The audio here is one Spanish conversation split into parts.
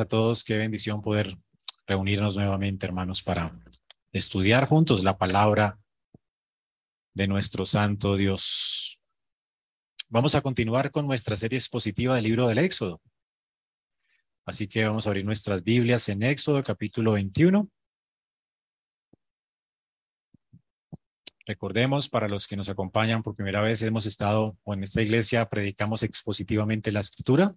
a todos. Qué bendición poder reunirnos nuevamente, hermanos, para estudiar juntos la palabra de nuestro Santo Dios. Vamos a continuar con nuestra serie expositiva del libro del Éxodo. Así que vamos a abrir nuestras Biblias en Éxodo capítulo 21. Recordemos, para los que nos acompañan por primera vez, hemos estado, o en esta iglesia predicamos expositivamente la escritura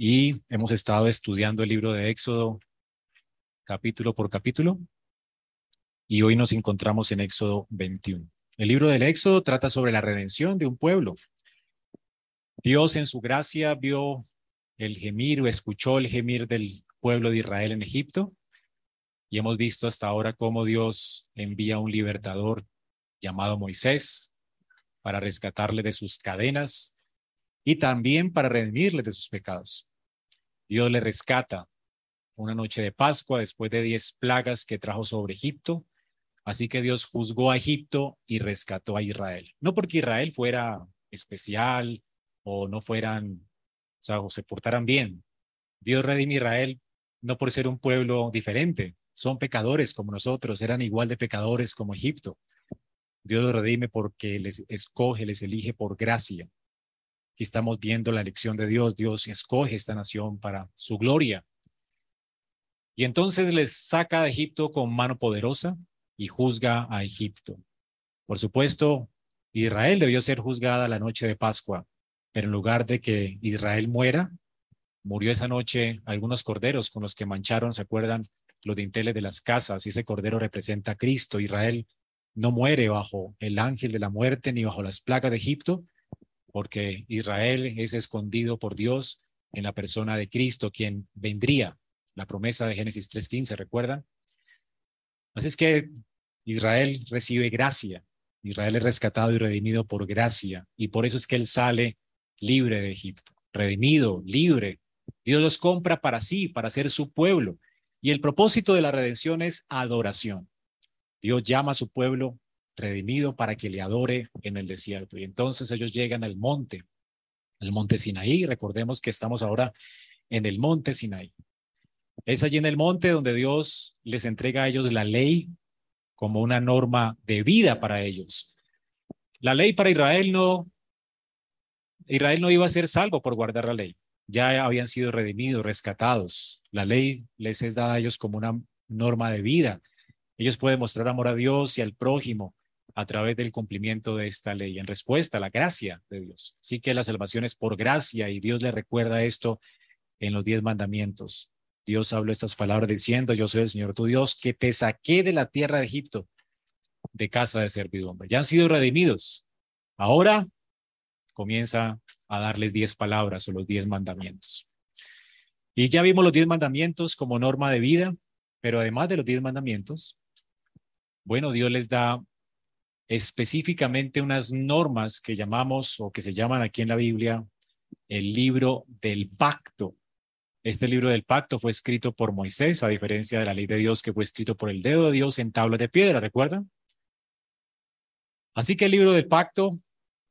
y hemos estado estudiando el libro de Éxodo capítulo por capítulo y hoy nos encontramos en Éxodo 21. El libro del Éxodo trata sobre la redención de un pueblo. Dios en su gracia vio el gemir o escuchó el gemir del pueblo de Israel en Egipto y hemos visto hasta ahora cómo Dios envía un libertador llamado Moisés para rescatarle de sus cadenas y también para redimirle de sus pecados. Dios le rescata una noche de Pascua después de diez plagas que trajo sobre Egipto. Así que Dios juzgó a Egipto y rescató a Israel. No porque Israel fuera especial o no fueran, o sea, o se portaran bien. Dios redime a Israel no por ser un pueblo diferente. Son pecadores como nosotros, eran igual de pecadores como Egipto. Dios los redime porque les escoge, les elige por gracia. Aquí estamos viendo la elección de Dios. Dios escoge esta nación para su gloria. Y entonces les saca de Egipto con mano poderosa y juzga a Egipto. Por supuesto, Israel debió ser juzgada la noche de Pascua, pero en lugar de que Israel muera, murió esa noche algunos corderos con los que mancharon, ¿se acuerdan? Los dinteles de las casas, y ese cordero representa a Cristo. Israel no muere bajo el ángel de la muerte ni bajo las plagas de Egipto, porque Israel es escondido por Dios en la persona de Cristo, quien vendría, la promesa de Génesis 3.15, ¿recuerdan? Así es que Israel recibe gracia, Israel es rescatado y redimido por gracia, y por eso es que él sale libre de Egipto, redimido, libre. Dios los compra para sí, para ser su pueblo. Y el propósito de la redención es adoración. Dios llama a su pueblo redimido para que le adore en el desierto. Y entonces ellos llegan al monte, el monte Sinaí. Recordemos que estamos ahora en el monte Sinaí. Es allí en el monte donde Dios les entrega a ellos la ley como una norma de vida para ellos. La ley para Israel no, Israel no iba a ser salvo por guardar la ley. Ya habían sido redimidos, rescatados. La ley les es dada a ellos como una norma de vida. Ellos pueden mostrar amor a Dios y al prójimo a través del cumplimiento de esta ley, en respuesta a la gracia de Dios. Sí que la salvación es por gracia y Dios le recuerda esto en los diez mandamientos. Dios habló estas palabras diciendo, yo soy el Señor tu Dios, que te saqué de la tierra de Egipto, de casa de servidumbre. Ya han sido redimidos. Ahora comienza a darles diez palabras o los diez mandamientos. Y ya vimos los diez mandamientos como norma de vida, pero además de los diez mandamientos, bueno, Dios les da específicamente unas normas que llamamos o que se llaman aquí en la Biblia el libro del pacto. Este libro del pacto fue escrito por Moisés, a diferencia de la ley de Dios que fue escrito por el dedo de Dios en tablas de piedra, ¿recuerdan? Así que el libro del pacto,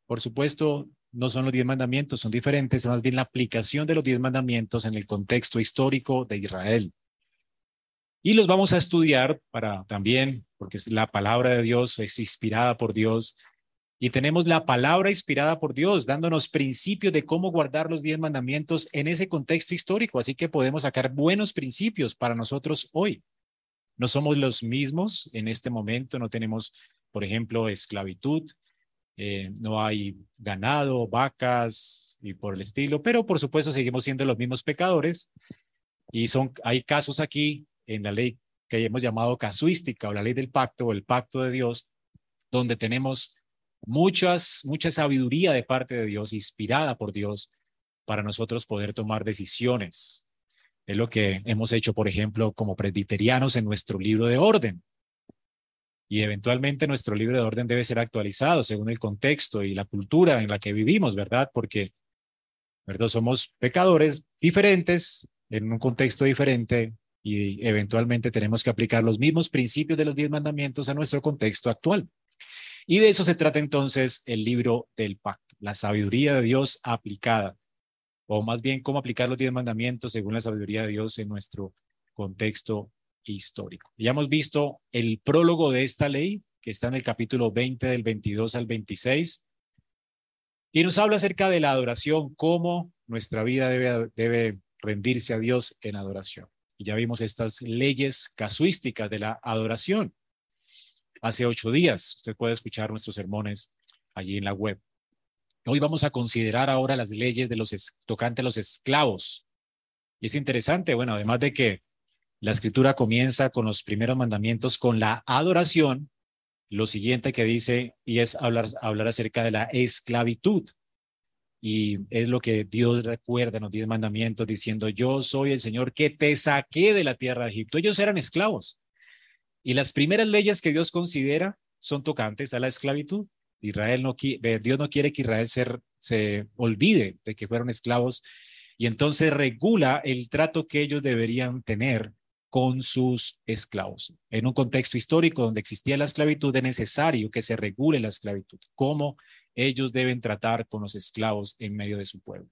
por supuesto, no son los diez mandamientos, son diferentes, es más bien la aplicación de los diez mandamientos en el contexto histórico de Israel. Y los vamos a estudiar para también, porque la palabra de Dios es inspirada por Dios. Y tenemos la palabra inspirada por Dios, dándonos principios de cómo guardar los diez mandamientos en ese contexto histórico. Así que podemos sacar buenos principios para nosotros hoy. No somos los mismos en este momento, no tenemos, por ejemplo, esclavitud, eh, no hay ganado, vacas y por el estilo, pero por supuesto seguimos siendo los mismos pecadores. Y son, hay casos aquí en la ley que hemos llamado casuística o la ley del pacto o el pacto de Dios, donde tenemos muchas, mucha sabiduría de parte de Dios, inspirada por Dios, para nosotros poder tomar decisiones. Es lo que hemos hecho, por ejemplo, como presbiterianos en nuestro libro de orden. Y eventualmente nuestro libro de orden debe ser actualizado según el contexto y la cultura en la que vivimos, ¿verdad? Porque, ¿verdad? Somos pecadores diferentes, en un contexto diferente, y eventualmente tenemos que aplicar los mismos principios de los diez mandamientos a nuestro contexto actual. Y de eso se trata entonces el libro del pacto, la sabiduría de Dios aplicada. o más bien cómo aplicar los diez mandamientos según la sabiduría de Dios en nuestro contexto histórico. Ya hemos visto el prólogo de esta ley, que está en el capítulo 20 del 22 al 26, y nos habla acerca de la adoración, cómo nuestra vida debe, debe rendirse a Dios en adoración. Y ya vimos estas leyes casuísticas de la adoración. Hace ocho días, usted puede escuchar nuestros sermones allí en la web. Hoy vamos a considerar ahora las leyes de los tocantes a los esclavos. Y es interesante, bueno, además de que la escritura comienza con los primeros mandamientos con la adoración, lo siguiente que dice y es hablar, hablar acerca de la esclavitud. Y es lo que Dios recuerda en los diez mandamientos diciendo, yo soy el Señor que te saqué de la tierra de Egipto. Ellos eran esclavos. Y las primeras leyes que Dios considera son tocantes a la esclavitud. Israel no, Dios no quiere que Israel se, se olvide de que fueron esclavos y entonces regula el trato que ellos deberían tener con sus esclavos. En un contexto histórico donde existía la esclavitud, es necesario que se regule la esclavitud, cómo ellos deben tratar con los esclavos en medio de su pueblo.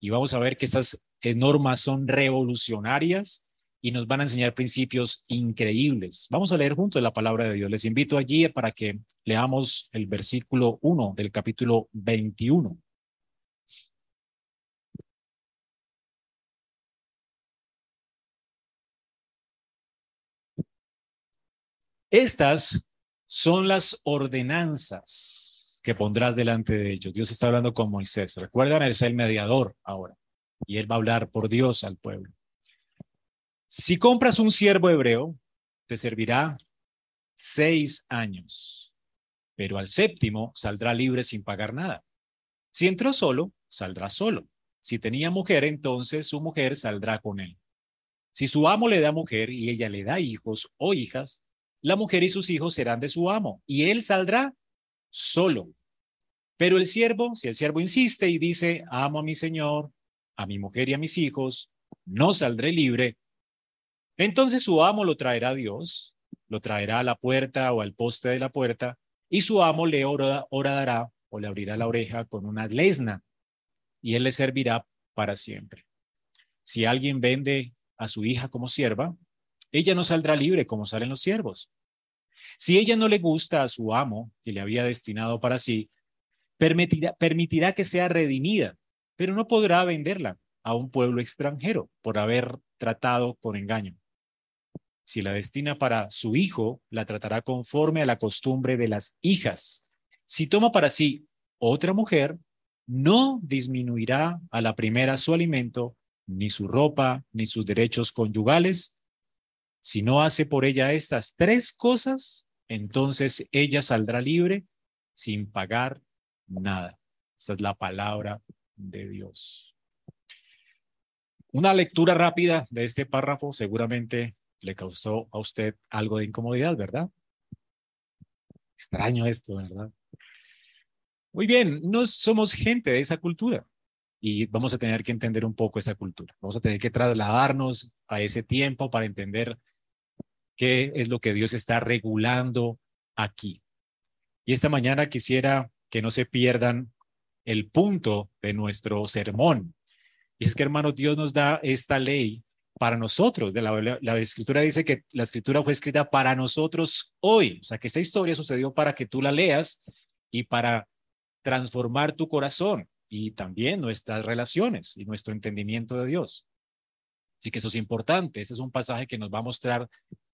Y vamos a ver que estas normas son revolucionarias y nos van a enseñar principios increíbles. Vamos a leer juntos la palabra de Dios. Les invito allí para que leamos el versículo 1 del capítulo 21. Estas son las ordenanzas que pondrás delante de ellos. Dios está hablando con Moisés. Recuerdan, él es el mediador ahora y él va a hablar por Dios al pueblo. Si compras un siervo hebreo, te servirá seis años, pero al séptimo saldrá libre sin pagar nada. Si entró solo, saldrá solo. Si tenía mujer, entonces su mujer saldrá con él. Si su amo le da mujer y ella le da hijos o hijas, la mujer y sus hijos serán de su amo, y él saldrá solo. Pero el siervo, si el siervo insiste y dice, amo a mi señor, a mi mujer y a mis hijos, no saldré libre, entonces su amo lo traerá a Dios, lo traerá a la puerta o al poste de la puerta, y su amo le orará o le abrirá la oreja con una lesna, y él le servirá para siempre. Si alguien vende a su hija como sierva, ella no saldrá libre como salen los siervos. Si ella no le gusta a su amo, que le había destinado para sí, permitirá, permitirá que sea redimida, pero no podrá venderla a un pueblo extranjero por haber tratado con engaño. Si la destina para su hijo, la tratará conforme a la costumbre de las hijas. Si toma para sí otra mujer, no disminuirá a la primera su alimento, ni su ropa, ni sus derechos conyugales, si no hace por ella estas tres cosas, entonces ella saldrá libre sin pagar nada. Esa es la palabra de Dios. Una lectura rápida de este párrafo seguramente le causó a usted algo de incomodidad, ¿verdad? Extraño esto, ¿verdad? Muy bien, no somos gente de esa cultura y vamos a tener que entender un poco esa cultura. Vamos a tener que trasladarnos a ese tiempo para entender qué es lo que Dios está regulando aquí. Y esta mañana quisiera que no se pierdan el punto de nuestro sermón. Y es que, hermanos, Dios nos da esta ley para nosotros. La, la, escritura dice que la escritura fue escrita para nosotros hoy. O sea, que esta historia sucedió para que tú la leas y para transformar tu corazón y también nuestras relaciones y nuestro entendimiento de Dios. Así que eso es importante. Ese es un pasaje que nos va a mostrar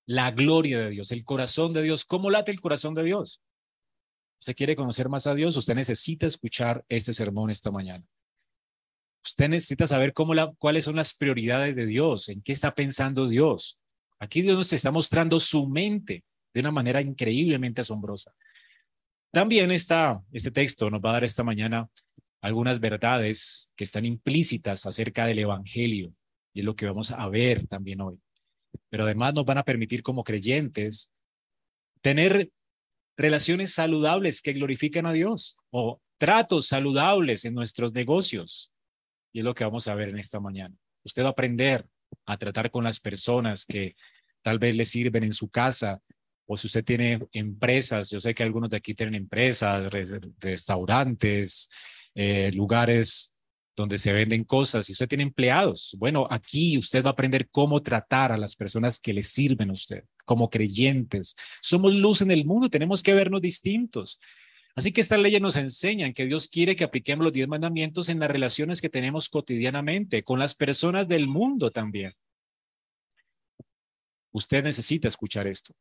la gloria de Dios, el corazón de Dios. ¿Cómo late el corazón de Dios? ¿Usted quiere conocer más a Dios? Usted necesita escuchar este sermón esta mañana. Usted necesita saber cómo cuáles son las prioridades de Dios, en qué está pensando Dios. Aquí Dios nos está mostrando su mente de una manera increíblemente asombrosa. También está, este texto nos va a dar esta mañana algunas verdades que están implícitas acerca del Evangelio y es lo que vamos a ver también hoy pero además nos van a permitir como creyentes tener relaciones saludables que glorifican a Dios o tratos saludables en nuestros negocios. Y es lo que vamos a ver en esta mañana. Usted va a aprender a tratar con las personas que tal vez le sirven en su casa o si usted tiene empresas, yo sé que algunos de aquí tienen empresas, restaurantes, eh, lugares donde se venden cosas, y usted tiene empleados, bueno, aquí usted va a aprender cómo tratar a las personas que le sirven a usted, como creyentes. Somos luz en el mundo, tenemos que vernos distintos. Así que estas leyes nos enseñan que Dios quiere que apliquemos los diez mandamientos en las relaciones que tenemos cotidianamente, con las personas del mundo también. Usted necesita escuchar esto.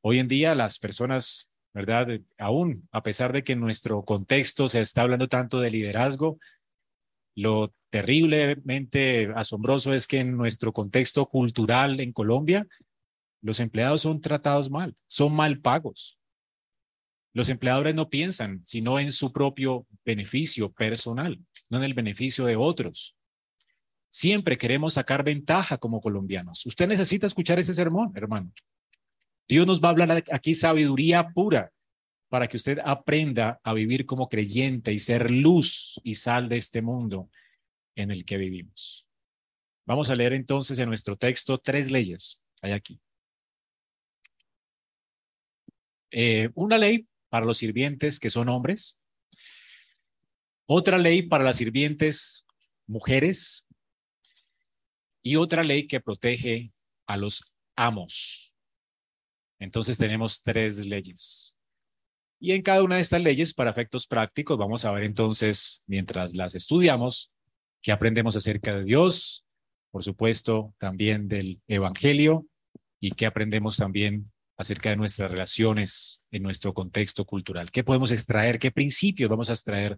Hoy en día las personas, ¿verdad? Aún a pesar de que en nuestro contexto se está hablando tanto de liderazgo, lo terriblemente asombroso es que en nuestro contexto cultural en Colombia, los empleados son tratados mal, son mal pagos. Los empleadores no piensan sino en su propio beneficio personal, no en el beneficio de otros. Siempre queremos sacar ventaja como colombianos. Usted necesita escuchar ese sermón, hermano. Dios nos va a hablar aquí sabiduría pura para que usted aprenda a vivir como creyente y ser luz y sal de este mundo en el que vivimos. Vamos a leer entonces en nuestro texto tres leyes. Hay aquí. Eh, una ley para los sirvientes que son hombres. Otra ley para las sirvientes mujeres. Y otra ley que protege a los amos. Entonces tenemos tres leyes. Y en cada una de estas leyes, para efectos prácticos, vamos a ver entonces, mientras las estudiamos, qué aprendemos acerca de Dios, por supuesto, también del Evangelio y qué aprendemos también acerca de nuestras relaciones en nuestro contexto cultural. ¿Qué podemos extraer? ¿Qué principios vamos a extraer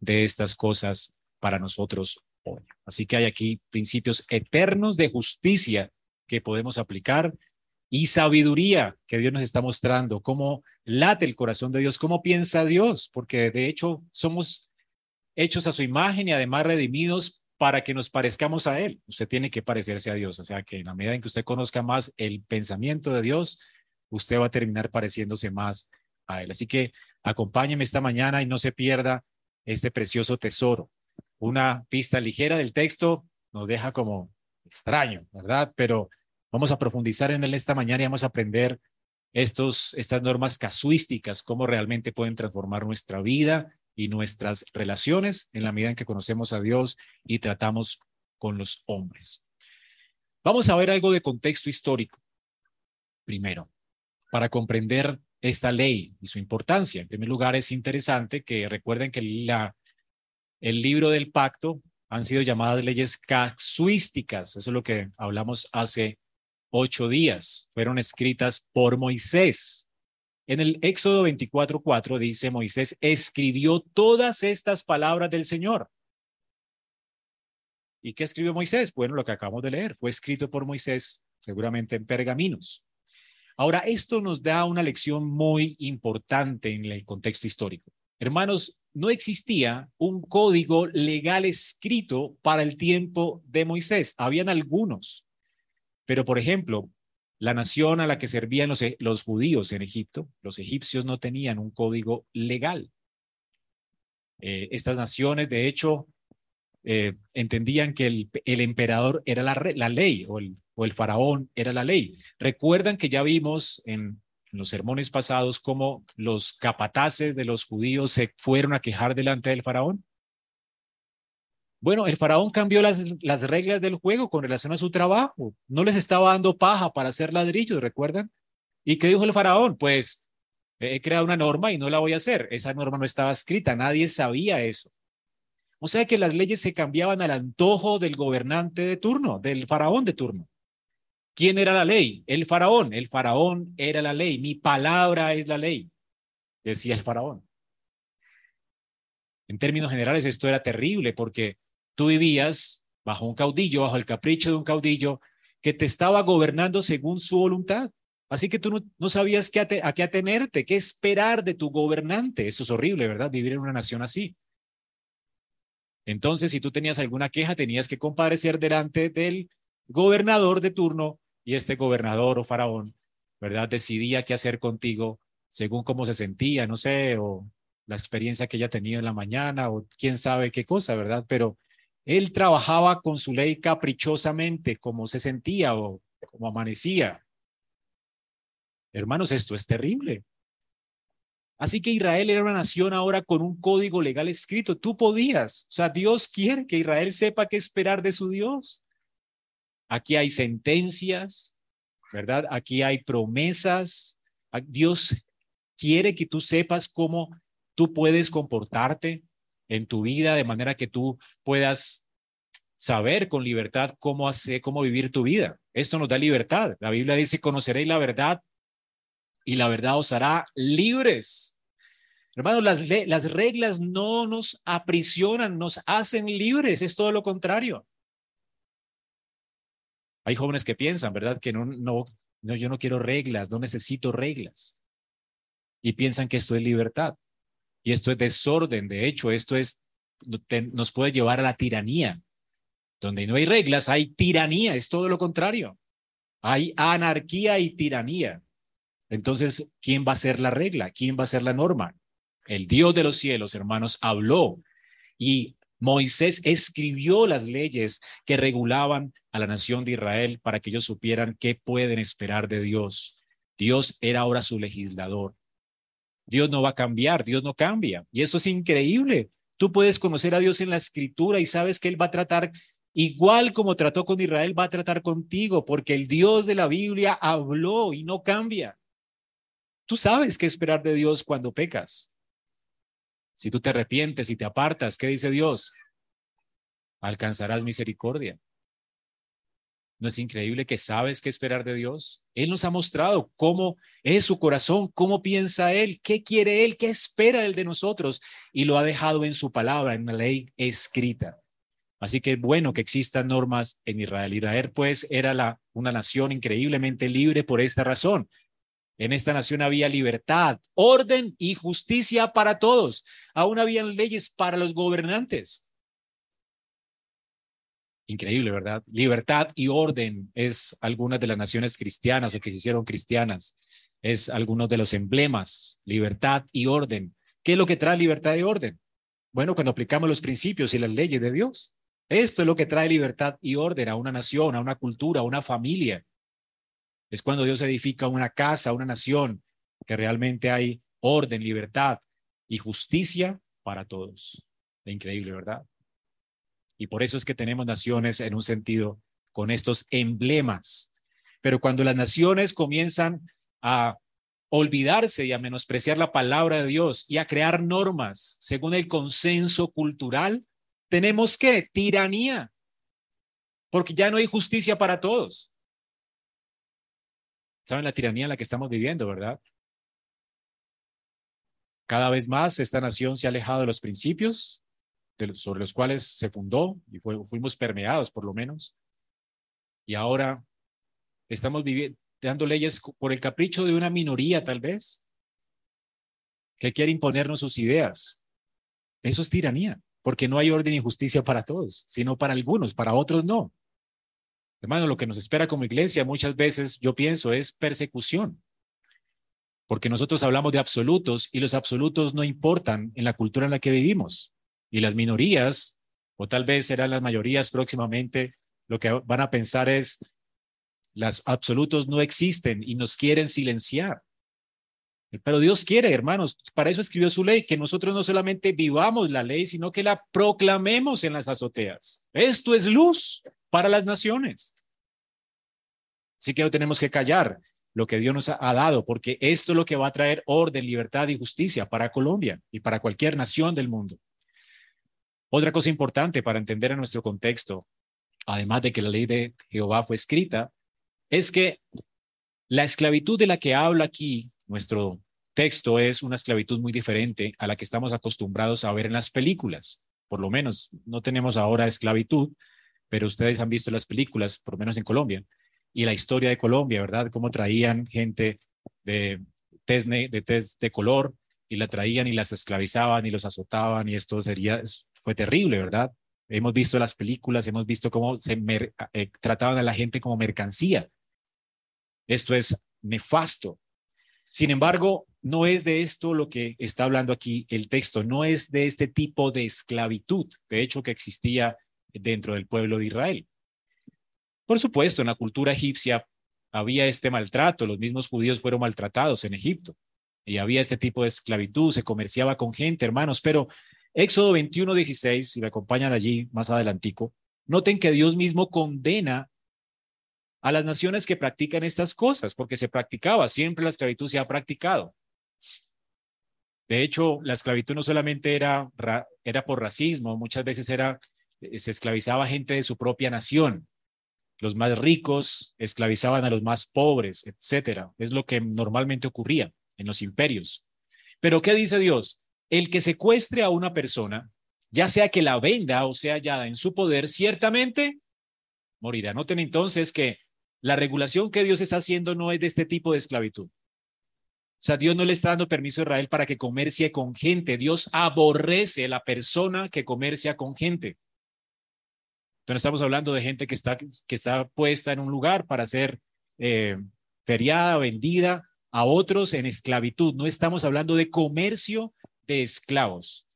de estas cosas para nosotros hoy? Así que hay aquí principios eternos de justicia que podemos aplicar y sabiduría que Dios nos está mostrando, cómo late el corazón de Dios, cómo piensa Dios, porque de hecho somos hechos a su imagen y además redimidos para que nos parezcamos a Él. Usted tiene que parecerse a Dios, o sea que en la medida en que usted conozca más el pensamiento de Dios, usted va a terminar pareciéndose más a Él. Así que acompáñeme esta mañana y no se pierda este precioso tesoro. Una pista ligera del texto nos deja como extraño, ¿verdad? Pero Vamos a profundizar en él esta mañana y vamos a aprender estos, estas normas casuísticas, cómo realmente pueden transformar nuestra vida y nuestras relaciones en la medida en que conocemos a Dios y tratamos con los hombres. Vamos a ver algo de contexto histórico. Primero, para comprender esta ley y su importancia. En primer lugar, es interesante que recuerden que la, el libro del pacto han sido llamadas leyes casuísticas. Eso es lo que hablamos hace ocho días. Fueron escritas por Moisés. En el Éxodo 24:4 dice, Moisés escribió todas estas palabras del Señor. ¿Y qué escribió Moisés? Bueno, lo que acabamos de leer, fue escrito por Moisés, seguramente en pergaminos. Ahora, esto nos da una lección muy importante en el contexto histórico. Hermanos, no existía un código legal escrito para el tiempo de Moisés. Habían algunos, pero, por ejemplo, la nación a la que servían los, e, los judíos en Egipto, los egipcios no tenían un código legal. Eh, estas naciones, de hecho, eh, entendían que el, emperador era la, ley o el, o el, faraón era la ley. Recuerdan que ya vimos en, en los sermones pasados cómo los capataces de los judíos se fueron a quejar delante del faraón. Bueno, el faraón cambió las, las reglas del juego con relación a su trabajo. No les estaba dando paja para hacer ladrillos, ¿recuerdan? ¿Y qué dijo el faraón? Pues he creado una norma y no la voy a hacer. Esa norma no estaba escrita, nadie sabía eso. O sea que las leyes se cambiaban al antojo del gobernante de turno, del faraón de turno. ¿Quién era la ley? El faraón. El faraón era la ley. Mi palabra es la ley, decía el faraón. En términos generales, esto era terrible porque Tú vivías bajo un caudillo, bajo el capricho de un caudillo que te estaba gobernando según su voluntad. Así que tú no, sabías qué a, qué atenerte, qué esperar de tu gobernante. Eso es horrible, ¿verdad? Vivir en una nación así. Entonces, si tú tenías alguna queja, tenías que comparecer delante del gobernador de turno y este gobernador o faraón, ¿verdad? Decidía qué hacer contigo según cómo se sentía, no sé, o la experiencia que ella tenía en la mañana o quién sabe qué cosa, ¿verdad? Pero él trabajaba con su ley caprichosamente, como se sentía o como amanecía. Hermanos, esto es terrible. Así que Israel era una nación ahora con un código legal escrito. Tú podías, o sea, Dios quiere que Israel sepa qué esperar de su Dios. Aquí hay sentencias, ¿verdad? Aquí hay promesas. Dios quiere que tú sepas cómo tú puedes comportarte en tu vida de manera que tú puedas saber con libertad cómo hacer, cómo vivir tu vida. Esto nos da libertad. La Biblia dice, conoceréis la verdad y la verdad os hará libres. Hermanos, las, las reglas no nos aprisionan, nos hacen libres, es todo lo contrario. Hay jóvenes que piensan, ¿verdad? Que no, no, no, yo no quiero reglas, no necesito reglas. Y piensan que esto es libertad. Y esto es desorden. De hecho, esto es, nos puede llevar a la tiranía. Donde no hay reglas, hay tiranía, es todo lo contrario. Hay anarquía y tiranía. Entonces, ¿quién va a ser la regla? ¿Quién va a ser la norma? El Dios de los cielos, hermanos, habló y Moisés escribió las leyes que regulaban a la nación de Israel para que ellos supieran qué pueden esperar de Dios. Dios era ahora su legislador. Dios no va a cambiar, Dios no cambia. Y eso es increíble. Tú puedes conocer a Dios en la escritura y sabes que Él va a tratar igual como trató con Israel, va a tratar contigo, porque el Dios de la Biblia habló y no cambia. Tú sabes qué esperar de Dios cuando pecas. Si tú te arrepientes y te apartas, ¿qué dice Dios? Alcanzarás misericordia. ¿No es increíble que sabes qué esperar de Dios? Él nos ha mostrado cómo es su corazón, cómo piensa Él, qué quiere Él, qué espera Él de nosotros y lo ha dejado en su palabra, en la ley escrita. Así que es bueno que existan normas en Israel. Israel pues era la, una nación increíblemente libre por esta razón. En esta nación había libertad, orden y justicia para todos. Aún habían leyes para los gobernantes. Increíble, ¿verdad? Libertad y orden es algunas de las naciones cristianas o que se hicieron cristianas. Es algunos de los emblemas, libertad y orden. ¿Qué es lo que trae libertad y orden? Bueno, cuando aplicamos los principios y las leyes de Dios. Esto es lo que trae libertad y orden a una nación, a una cultura, a una familia. Es cuando Dios edifica una casa, una nación, que realmente hay orden, libertad y justicia para todos. Increíble, ¿verdad? Y por eso es que tenemos naciones en un sentido con estos emblemas. Pero cuando las naciones comienzan a olvidarse y a menospreciar la palabra de Dios y a crear normas según el consenso cultural, tenemos que tiranía, porque ya no hay justicia para todos. ¿Saben la tiranía en la que estamos viviendo, verdad? Cada vez más esta nación se ha alejado de los principios sobre los cuales se fundó y fuimos permeados por lo menos. Y ahora estamos viviendo, dando leyes por el capricho de una minoría tal vez, que quiere imponernos sus ideas. Eso es tiranía, porque no hay orden y justicia para todos, sino para algunos, para otros no. Hermano, lo que nos espera como iglesia muchas veces, yo pienso, es persecución. Porque nosotros hablamos de absolutos y los absolutos no importan en la cultura en la que vivimos. Y las minorías, o tal vez serán las mayorías próximamente, lo que van a pensar es, los absolutos no existen y nos quieren silenciar. Pero Dios quiere, hermanos, para eso escribió su ley, que nosotros no solamente vivamos la ley, sino que la proclamemos en las azoteas. Esto es luz para las naciones. Así que no tenemos que callar lo que Dios nos ha, dado, porque esto es lo que va a traer orden, libertad y justicia para Colombia y para cualquier nación del mundo. Otra cosa importante para entender en nuestro contexto, además de que la ley de Jehová fue escrita, es que la esclavitud de la que habla aquí nuestro texto es una esclavitud muy diferente a la que estamos acostumbrados a ver en las películas. Por lo menos no tenemos ahora esclavitud, pero ustedes han visto las películas, por lo menos en Colombia, y la historia de Colombia, ¿verdad? Cómo traían gente de test de, test de color y la traían y las esclavizaban y los azotaban y esto sería, fue terrible, ¿verdad? Hemos visto las películas, hemos visto cómo se eh, trataban a la gente como mercancía. Esto es nefasto. Sin embargo, no es de esto lo que está hablando aquí el texto, no es de este tipo de esclavitud, de hecho, que existía dentro del pueblo de Israel. Por supuesto, en la cultura egipcia había este maltrato, los mismos judíos fueron maltratados en Egipto, y había este tipo de esclavitud, se comerciaba con gente, hermanos, pero Éxodo 21, 16, si me acompañan allí más adelantico, noten que Dios mismo condena a las naciones que practican estas cosas, porque se practicaba, siempre la esclavitud se ha practicado. De hecho, la esclavitud no solamente era, era por racismo, muchas veces era, eh, se esclavizaba gente de su propia nación. Los más ricos esclavizaban a los más pobres, etcétera. Es lo que normalmente ocurría en los imperios. Pero ¿qué dice Dios? El que secuestre a una persona, ya sea que la venda o sea hallada en su poder, ciertamente morirá. Noten entonces que la regulación que Dios está haciendo no es de este tipo de esclavitud. O sea, Dios no le está dando permiso a Israel para que comercie con gente. Dios aborrece a la persona que comercia con gente. Entonces estamos hablando de gente que está, que está puesta en un lugar para ser eh, feriada, vendida a otros en esclavitud. No estamos hablando de comercio de esclavos.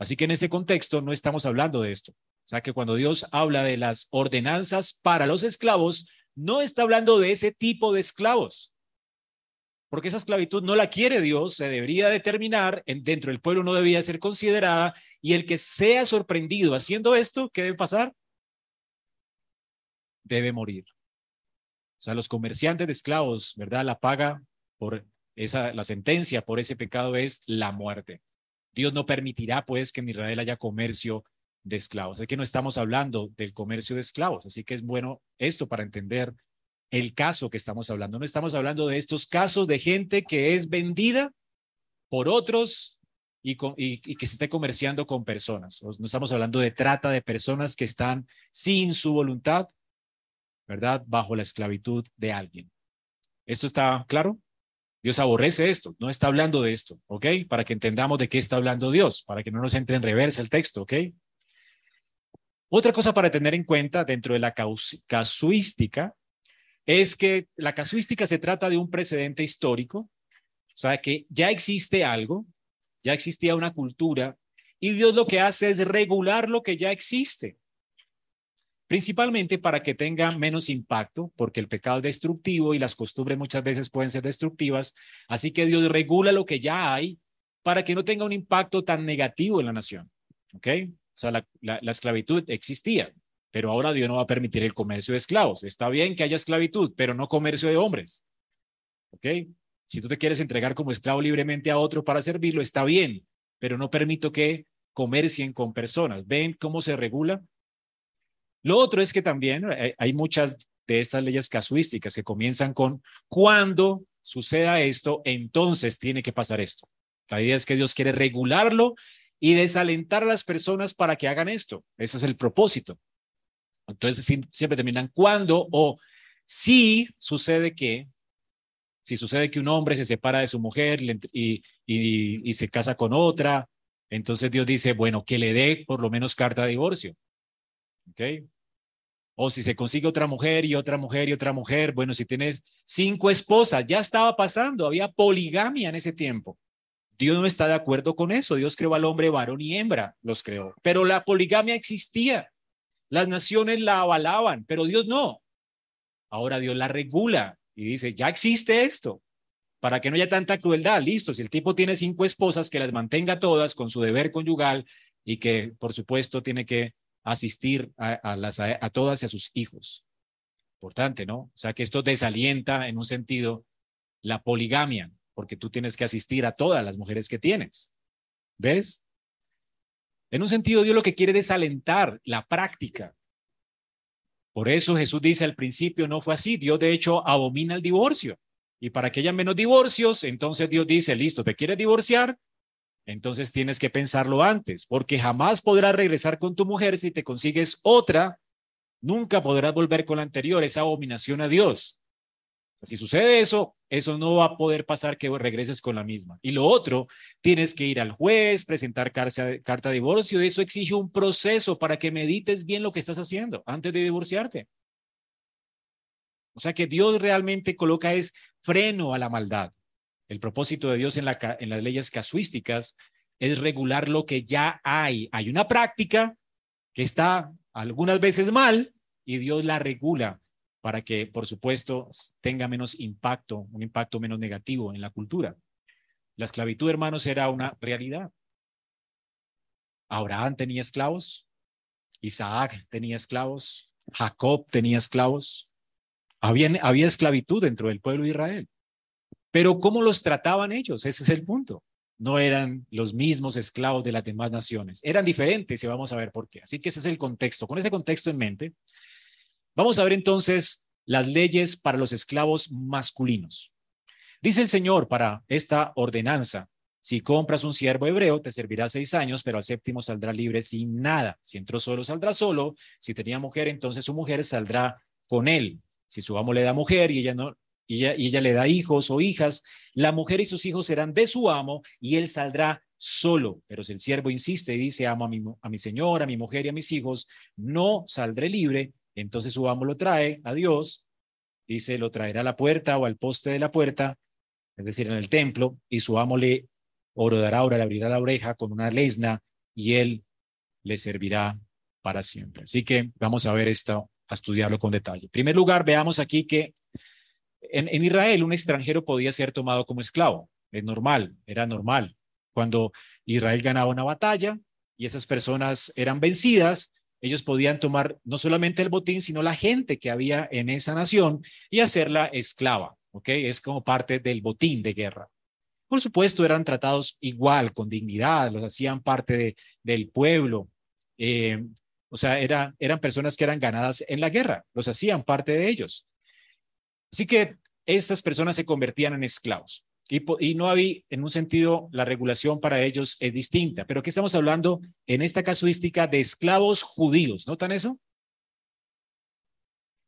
Así que en ese contexto no estamos hablando de esto. O sea que cuando Dios habla de las ordenanzas para los esclavos, no está hablando de ese tipo de esclavos porque esa esclavitud no la quiere Dios, se debería determinar, dentro del pueblo no debía ser considerada, y el que sea sorprendido haciendo esto, ¿qué debe pasar? Debe morir. O sea, los comerciantes de esclavos, ¿verdad? La paga por esa, la sentencia por ese pecado es la muerte. Dios no permitirá, pues, que en Israel haya comercio de esclavos. Es que no estamos hablando del comercio de esclavos, así que es bueno esto para entender el caso que estamos hablando. No estamos hablando de estos casos de gente que es vendida por otros y, que se esté comerciando con personas. No estamos hablando de trata de personas que están sin su voluntad, ¿verdad? Bajo la esclavitud de alguien. ¿Esto está claro? Dios aborrece esto, no está hablando de esto, ¿ok? Para que entendamos de qué está hablando Dios, para que no nos entre en reversa el texto, ¿ok? Otra cosa para tener en cuenta dentro de la casuística es que la casuística se trata de un precedente histórico, o sea, que ya existe algo, ya existía una cultura, y Dios lo que hace es regular lo que ya existe, principalmente para que tenga menos impacto, porque el pecado es destructivo y las costumbres muchas veces pueden ser destructivas, así que Dios regula lo que ya hay para que no tenga un impacto tan negativo en la nación, ¿ok? O sea, la, la esclavitud existía, pero ahora Dios no va a permitir el comercio de esclavos. Está bien que haya esclavitud, pero no comercio de hombres. ¿Ok? Si tú te quieres entregar como esclavo libremente a otro para servirlo, está bien, pero no permito que comercien con personas. ¿Ven cómo se regula? Lo otro es que también eh, hay muchas de estas leyes casuísticas que comienzan con cuando suceda esto, entonces tiene que pasar esto. La idea es que Dios quiere regularlo y desalentar a las personas para que hagan esto. Ese es el propósito. Entonces siempre terminan cuando o si sucede que, si sucede que un hombre se separa de su mujer y, y, se casa con otra, entonces Dios dice, bueno, que le dé por lo menos carta de divorcio. ¿Ok? O si se consigue otra mujer y otra mujer y otra mujer, bueno, si tienes cinco esposas, ya estaba pasando, había poligamia en ese tiempo. Dios no está de acuerdo con eso. Dios creó al hombre varón y hembra, los creó. Pero la poligamia existía. Las naciones la avalaban, pero Dios no. Ahora Dios la regula y dice, ya existe esto, para que no haya tanta crueldad. Listo, si el tipo tiene cinco esposas, que las mantenga todas con su deber conyugal y que, por supuesto, tiene que asistir a, todas y a sus hijos. Importante, ¿no? O sea, que esto desalienta en un sentido la poligamia, porque tú tienes que asistir a todas las mujeres que tienes. ¿Ves? En un sentido, Dios lo que quiere es desalentar la práctica. Por eso Jesús dice al principio no fue así. Dios de hecho abomina el divorcio. Y para que haya menos divorcios, entonces Dios dice, listo, ¿te quieres divorciar? Entonces tienes que pensarlo antes, porque jamás podrás regresar con tu mujer si te consigues otra. Nunca podrás volver con la anterior, esa abominación a Dios. Si sucede eso, eso no va a poder pasar que regreses con la misma. Y lo otro, tienes que ir al juez, presentar carta de divorcio. Eso exige un proceso para que medites bien lo que estás haciendo antes de divorciarte. O sea que Dios realmente coloca es freno a la maldad. El propósito de Dios en, la, en las leyes casuísticas es regular lo que ya hay. Hay una práctica que está algunas veces mal y Dios la regula para que, por supuesto, tenga menos impacto, un impacto menos negativo en la cultura. La esclavitud, hermanos, era una realidad. Abraham tenía esclavos, Isaac tenía esclavos, Jacob tenía esclavos. Había, había esclavitud dentro del pueblo de Israel. Pero ¿cómo los trataban ellos? Ese es el punto. No eran los mismos esclavos de las demás naciones. Eran diferentes y vamos a ver por qué. Así que ese es el contexto. Con ese contexto en mente, vamos a ver entonces las leyes para los esclavos masculinos. Dice el Señor para esta ordenanza, si compras un siervo hebreo, te servirá seis años, pero al séptimo saldrá libre sin nada. Si entró solo, saldrá solo. Si tenía mujer, entonces su mujer saldrá con él. Si su amo le da mujer y ella no, y ella, le da hijos o hijas, la mujer y sus hijos serán de su amo y él saldrá solo. Pero si el siervo insiste y dice, amo a mi, a mi señor, a mi mujer y a mis hijos, no saldré libre, entonces su amo lo trae a Dios, dice, lo traerá a la puerta o al poste de la puerta, es decir, en el templo, y su amo le orodará, ahora le abrirá la oreja con una lesna y él le servirá para siempre. Así que vamos a ver esto, a estudiarlo con detalle. En primer lugar, veamos aquí que en, Israel un extranjero podía ser tomado como esclavo. Es normal, era normal. Cuando Israel ganaba una batalla y esas personas eran vencidas, ellos podían tomar no solamente el botín, sino la gente que había en esa nación y hacerla esclava. ¿Ok? Es como parte del botín de guerra. Por supuesto, eran tratados igual, con dignidad, los hacían parte del pueblo. Eh, o sea, eran personas que eran ganadas en la guerra, los hacían parte de ellos. Así que estas personas se convertían en esclavos. Y, no había, en un sentido, la regulación para ellos es distinta. Pero aquí estamos hablando en esta casuística de esclavos judíos. ¿Notan eso?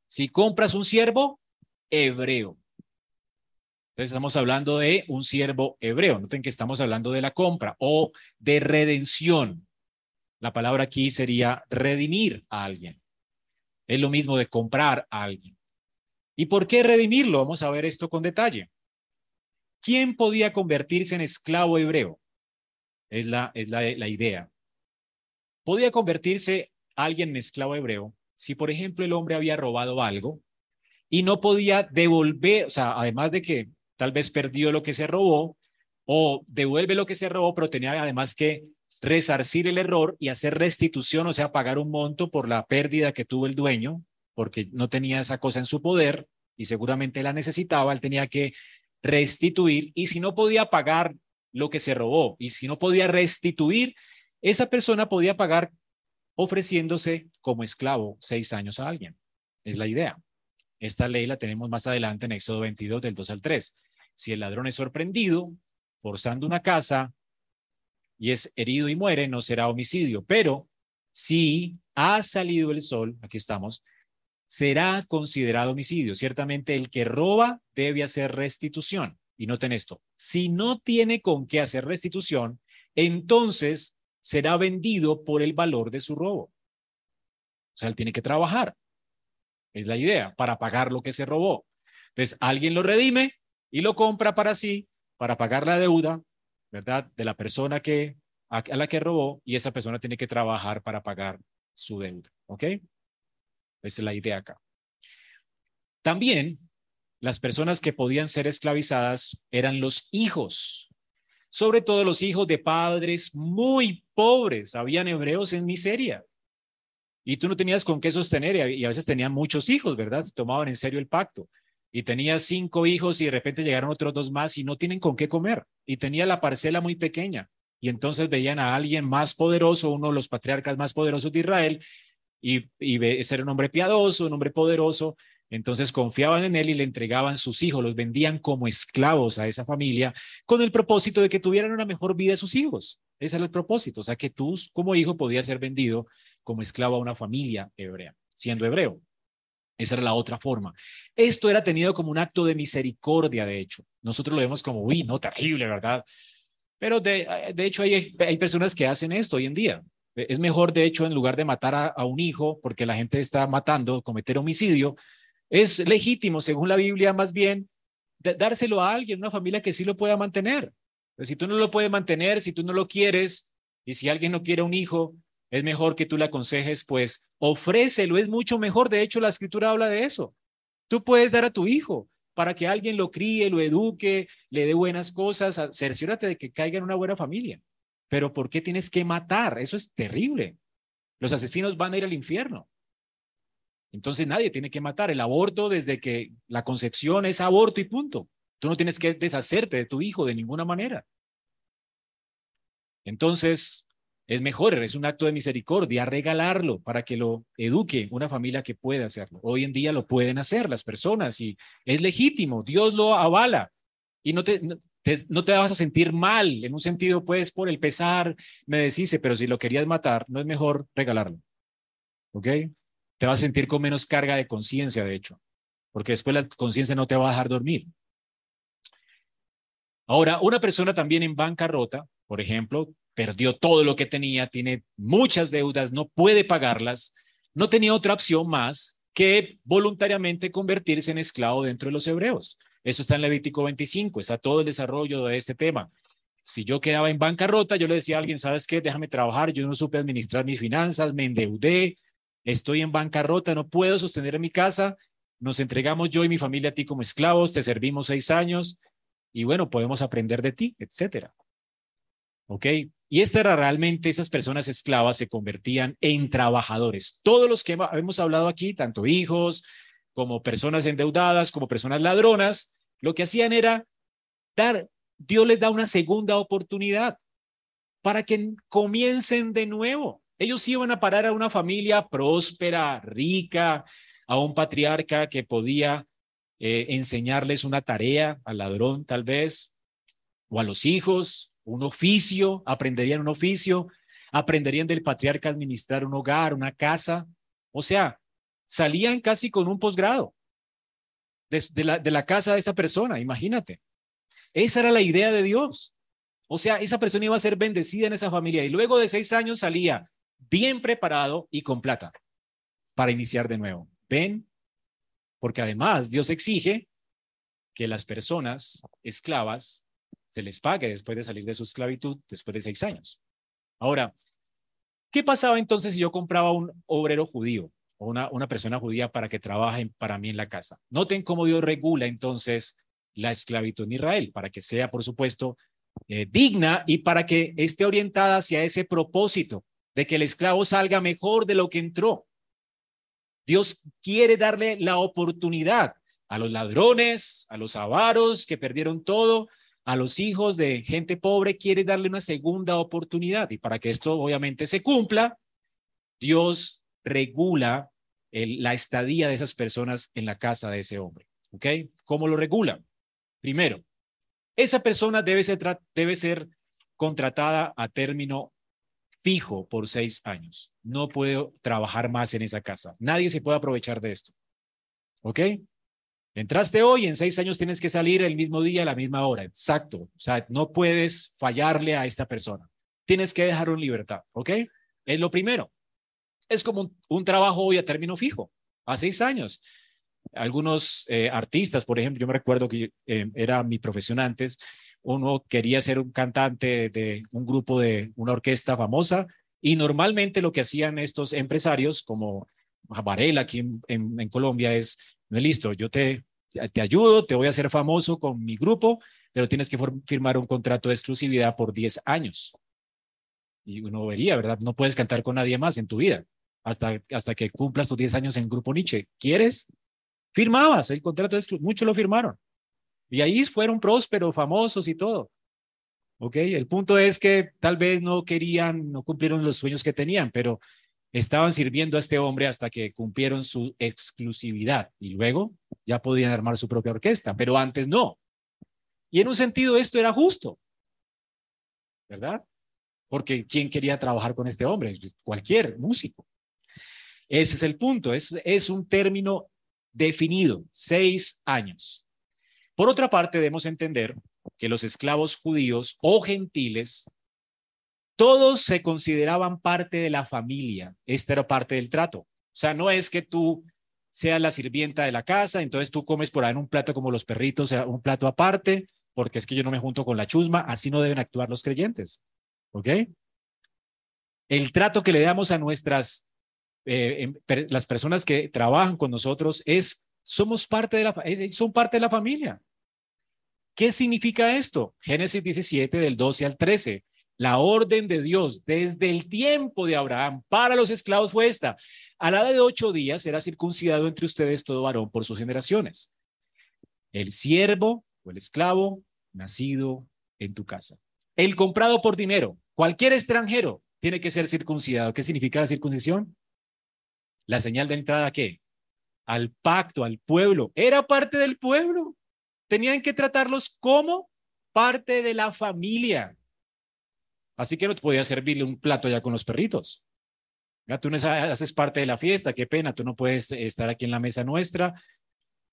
Si compras un siervo hebreo. Entonces estamos hablando de un siervo hebreo. Noten que estamos hablando de la compra o de redención. La palabra aquí sería redimir a alguien. Es lo mismo de comprar a alguien. ¿Y por qué redimirlo? Vamos a ver esto con detalle. ¿Quién podía convertirse en esclavo hebreo? Es la, es la, la idea. Podía convertirse alguien en esclavo hebreo si, por ejemplo, el hombre había robado algo y no podía devolver, o sea, además de que tal vez perdió lo que se robó o devuelve lo que se robó, pero tenía además que resarcir el error y hacer restitución, o sea, pagar un monto por la pérdida que tuvo el dueño porque no tenía esa cosa en su poder y seguramente la necesitaba, él tenía que restituir y si no podía pagar lo que se robó y si no podía restituir, esa persona podía pagar ofreciéndose como esclavo seis años a alguien. Es la idea. Esta ley la tenemos más adelante en Éxodo 22 del 2 al 3. Si el ladrón es sorprendido forzando una casa y es herido y muere, no será homicidio. Pero si ha salido el sol, aquí estamos, será considerado homicidio. Ciertamente el que roba debe hacer restitución. Y noten esto, si no tiene con qué hacer restitución, entonces será vendido por el valor de su robo. O sea, él tiene que trabajar. Es la idea, para pagar lo que se robó. Entonces, alguien lo redime y lo compra para sí, para pagar la deuda, ¿verdad? De la persona que, a la que robó y esa persona tiene que trabajar para pagar su deuda. ¿Ok? Esa es la idea acá. También las personas que podían ser esclavizadas eran los hijos, sobre todo los hijos de padres muy pobres. Habían hebreos en miseria. Y tú no tenías con qué sostener y a veces tenían muchos hijos, ¿verdad? tomaban en serio el pacto. Y tenía cinco hijos y de repente llegaron otros dos más y no tienen con qué comer. Y tenía la parcela muy pequeña. Y entonces veían a alguien más poderoso, uno de los patriarcas más poderosos de Israel, y, y ser un hombre piadoso, un hombre poderoso. Entonces confiaban en él y le entregaban sus hijos, los vendían como esclavos a esa familia con el propósito de que tuvieran una mejor vida sus hijos. Ese era el propósito, o sea que tú como hijo podías ser vendido como esclavo a una familia hebrea, siendo hebreo. Esa era la otra forma. Esto era tenido como un acto de misericordia, de hecho. Nosotros lo vemos como, uy, no, terrible, ¿verdad? Pero de, de hecho hay, hay personas que hacen esto hoy en día. Es mejor, de hecho, en lugar de matar a, un hijo, porque la gente está matando, cometer homicidio, es legítimo, según la Biblia, más bien dárselo a alguien, una familia que sí lo pueda mantener. Pues, si tú no lo puedes mantener, si tú no lo quieres, y si alguien no quiere un hijo, es mejor que tú le aconsejes, pues ofrécelo, es mucho mejor. De hecho, la escritura habla de eso. Tú puedes dar a tu hijo para que alguien lo críe, lo eduque, le dé buenas cosas, cerciórate de que caiga en una buena familia. Pero ¿por qué tienes que matar? Eso es terrible. Los asesinos van a ir al infierno. Entonces nadie tiene que matar. El aborto desde que la concepción es aborto y punto. Tú no tienes que deshacerte de tu hijo de ninguna manera. Entonces, es mejor, es un acto de misericordia, regalarlo para que lo eduque una familia que pueda hacerlo. Hoy en día lo pueden hacer las personas y es legítimo, Dios lo avala y no te, no te, vas a sentir mal, en un sentido, pues, por el pesar, me deshice, pero si lo querías matar, no es mejor regalarlo. ¿Ok? Te vas a sentir con menos carga de conciencia, de hecho, porque después la conciencia no te va a dejar dormir. Ahora, una persona también en bancarrota, por ejemplo, perdió todo lo que tenía, tiene muchas deudas, no puede pagarlas, no tenía otra opción más que voluntariamente convertirse en esclavo dentro de los hebreos. Eso está en Levítico 25, está todo el desarrollo de este tema. Si yo quedaba en bancarrota, yo le decía a alguien, ¿sabes qué? Déjame trabajar, yo no supe administrar mis finanzas, me endeudé, estoy en bancarrota, no puedo sostener mi casa, nos entregamos yo y mi familia a ti como esclavos, te servimos seis años y bueno, podemos aprender de ti, etcétera. ¿Ok? Y esta era realmente, esas personas esclavas se convertían en trabajadores. Todos los que hemos hablado aquí, tanto hijos como personas endeudadas, como personas ladronas, lo que hacían era dar, Dios les da una segunda oportunidad para que comiencen de nuevo. Ellos iban a parar a una familia próspera, rica, a un patriarca que podía eh, enseñarles una tarea al ladrón tal vez, o a los hijos, un oficio, aprenderían un oficio, aprenderían del patriarca a administrar un hogar, una casa. O sea, salían casi con un posgrado de, la, casa de esa persona, imagínate. Esa era la idea de Dios. O sea, esa persona iba a ser bendecida en esa familia y luego de seis años salía bien preparado y con plata para iniciar de nuevo. ¿Ven? Porque además Dios exige que las personas esclavas se les pague después de salir de su esclavitud, después de seis años. Ahora, ¿qué pasaba entonces si yo compraba un obrero judío una, una persona judía para que trabaje para mí en la casa? Noten cómo Dios regula entonces la esclavitud en Israel, para que sea, por supuesto, eh, digna y para que esté orientada hacia ese propósito de que el esclavo salga mejor de lo que entró. Dios quiere darle la oportunidad a los ladrones, a los avaros que perdieron todo, a los hijos de gente pobre, quiere darle una segunda oportunidad. Y para que esto obviamente se cumpla, Dios regula la estadía de esas personas en la casa de ese hombre. ¿Ok? ¿Cómo lo regula? Primero, esa persona debe ser, debe ser contratada a término fijo por seis años. No puede trabajar más en esa casa. Nadie se puede aprovechar de esto. ¿Ok? Entraste hoy, en seis años tienes que salir el mismo día, a la misma hora. Exacto. O sea, no puedes fallarle a esta persona. Tienes que dejar en libertad, ¿ok? Es lo primero. Es como un, trabajo hoy a término fijo, a seis años. Algunos eh, artistas, por ejemplo, yo me recuerdo que eh, era mi profesión antes, uno quería ser un cantante de un grupo de una orquesta famosa y normalmente lo que hacían estos empresarios como Varela aquí en Colombia es no es listo, yo te, te ayudo, te voy a hacer famoso con mi grupo, pero tienes que firmar un contrato de exclusividad por 10 años. Y uno vería, ¿verdad? No puedes cantar con nadie más en tu vida hasta, hasta que cumplas tus 10 años en Grupo Nietzsche. ¿Quieres? Firmabas el contrato de. Muchos lo firmaron. Y ahí fueron prósperos, famosos y todo. ¿Ok? El punto es que tal vez no querían, no cumplieron los sueños que tenían, pero estaban sirviendo a este hombre hasta que cumplieron su exclusividad y luego ya podían armar su propia orquesta, pero antes no. Y en un sentido esto era justo, ¿verdad? Porque ¿quién quería trabajar con este hombre? Pues, cualquier músico. Ese es el punto, es, un término definido, seis años. Por otra parte, debemos entender que los esclavos judíos o gentiles todos se consideraban parte de la familia. Esta era parte del trato. O sea, no es que tú seas la sirvienta de la casa, entonces tú comes por ahí un plato como los perritos, un plato aparte, porque es que yo no me junto con la chusma. Así no deben actuar los creyentes. ¿Ok? El trato que le damos a nuestras, eh, em, las personas que trabajan con nosotros es somos parte de la, son parte de la familia. ¿Qué significa esto? Génesis 17 del 12 al 13. La orden de Dios desde el tiempo de Abraham para los esclavos fue esta. A la edad de ocho días será circuncidado entre ustedes todo varón por sus generaciones. El siervo o el esclavo nacido en tu casa. El comprado por dinero. Cualquier extranjero tiene que ser circuncidado. ¿Qué significa la circuncisión? La señal de entrada, ¿qué? Al pacto, al pueblo. Era parte del pueblo. Tenían que tratarlos como parte de la familia. Así que no podía servirle un plato ya con los perritos. Ya tú no haces parte de la fiesta, qué pena, tú no puedes estar aquí en la mesa nuestra.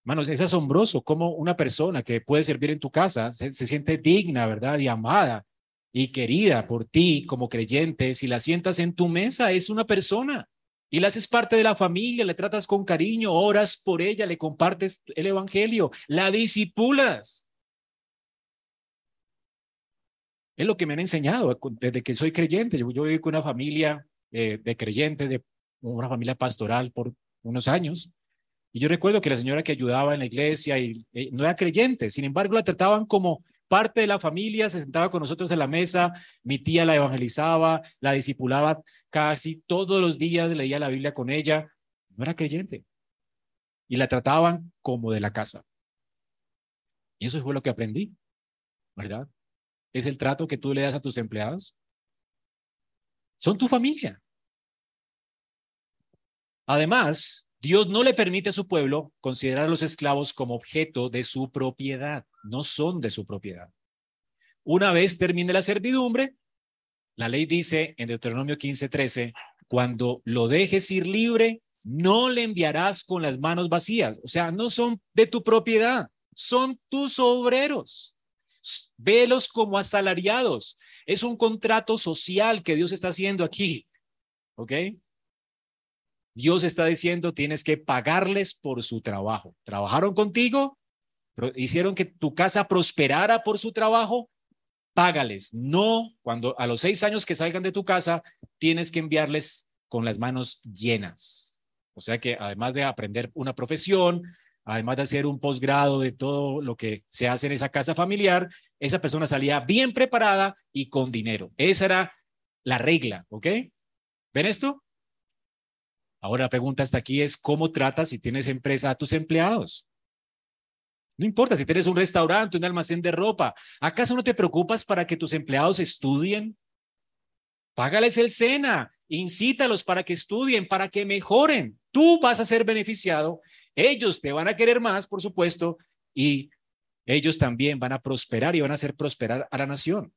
Manos, es asombroso cómo una persona que puede servir en tu casa se, se, siente digna, ¿verdad? Y amada y querida por ti como creyente. Si la sientas en tu mesa, es una persona y la haces parte de la familia, le tratas con cariño, oras por ella, le compartes el evangelio, la disipulas. Es lo que me han enseñado desde que soy creyente. Yo, yo con una familia eh, de creyentes, de una familia pastoral por unos años. Y yo recuerdo que la señora que ayudaba en la iglesia eh, no era creyente, sin embargo la trataban como parte de la familia, se sentaba con nosotros en la mesa, mi tía la evangelizaba, la discipulaba casi todos los días, leía la Biblia con ella, no era creyente. Y la trataban como de la casa. Y eso fue lo que aprendí, ¿verdad? es el trato que tú le das a tus empleados. Son tu familia. Además, Dios no le permite a su pueblo considerar a los esclavos como objeto de su propiedad. No son de su propiedad. Una vez termine la servidumbre, la ley dice en Deuteronomio 15:13, cuando lo dejes ir libre, no le enviarás con las manos vacías. O sea, no son de tu propiedad, son tus obreros. Velos como asalariados. Es un contrato social que Dios está haciendo aquí. ¿Ok? Dios está diciendo, tienes que pagarles por su trabajo. ¿Trabajaron contigo? ¿Hicieron que tu casa prosperara por su trabajo? Págales. No, cuando a los seis años que salgan de tu casa, tienes que enviarles con las manos llenas. O sea que además de aprender una profesión, además de hacer un posgrado de todo lo que se hace en esa casa familiar, esa persona salía bien preparada y con dinero. Esa era la regla, ¿ok? ¿Ven esto? Ahora la pregunta hasta aquí es, ¿cómo tratas si tienes empresa a tus empleados? No importa si tienes un restaurante, un almacén de ropa. ¿Acaso no te preocupas para que tus empleados estudien? Págales el SENA, incítalos para que estudien, para que mejoren. Tú vas a ser beneficiado ellos te van a querer más, por supuesto, y ellos también van a prosperar y van a hacer prosperar a la nación.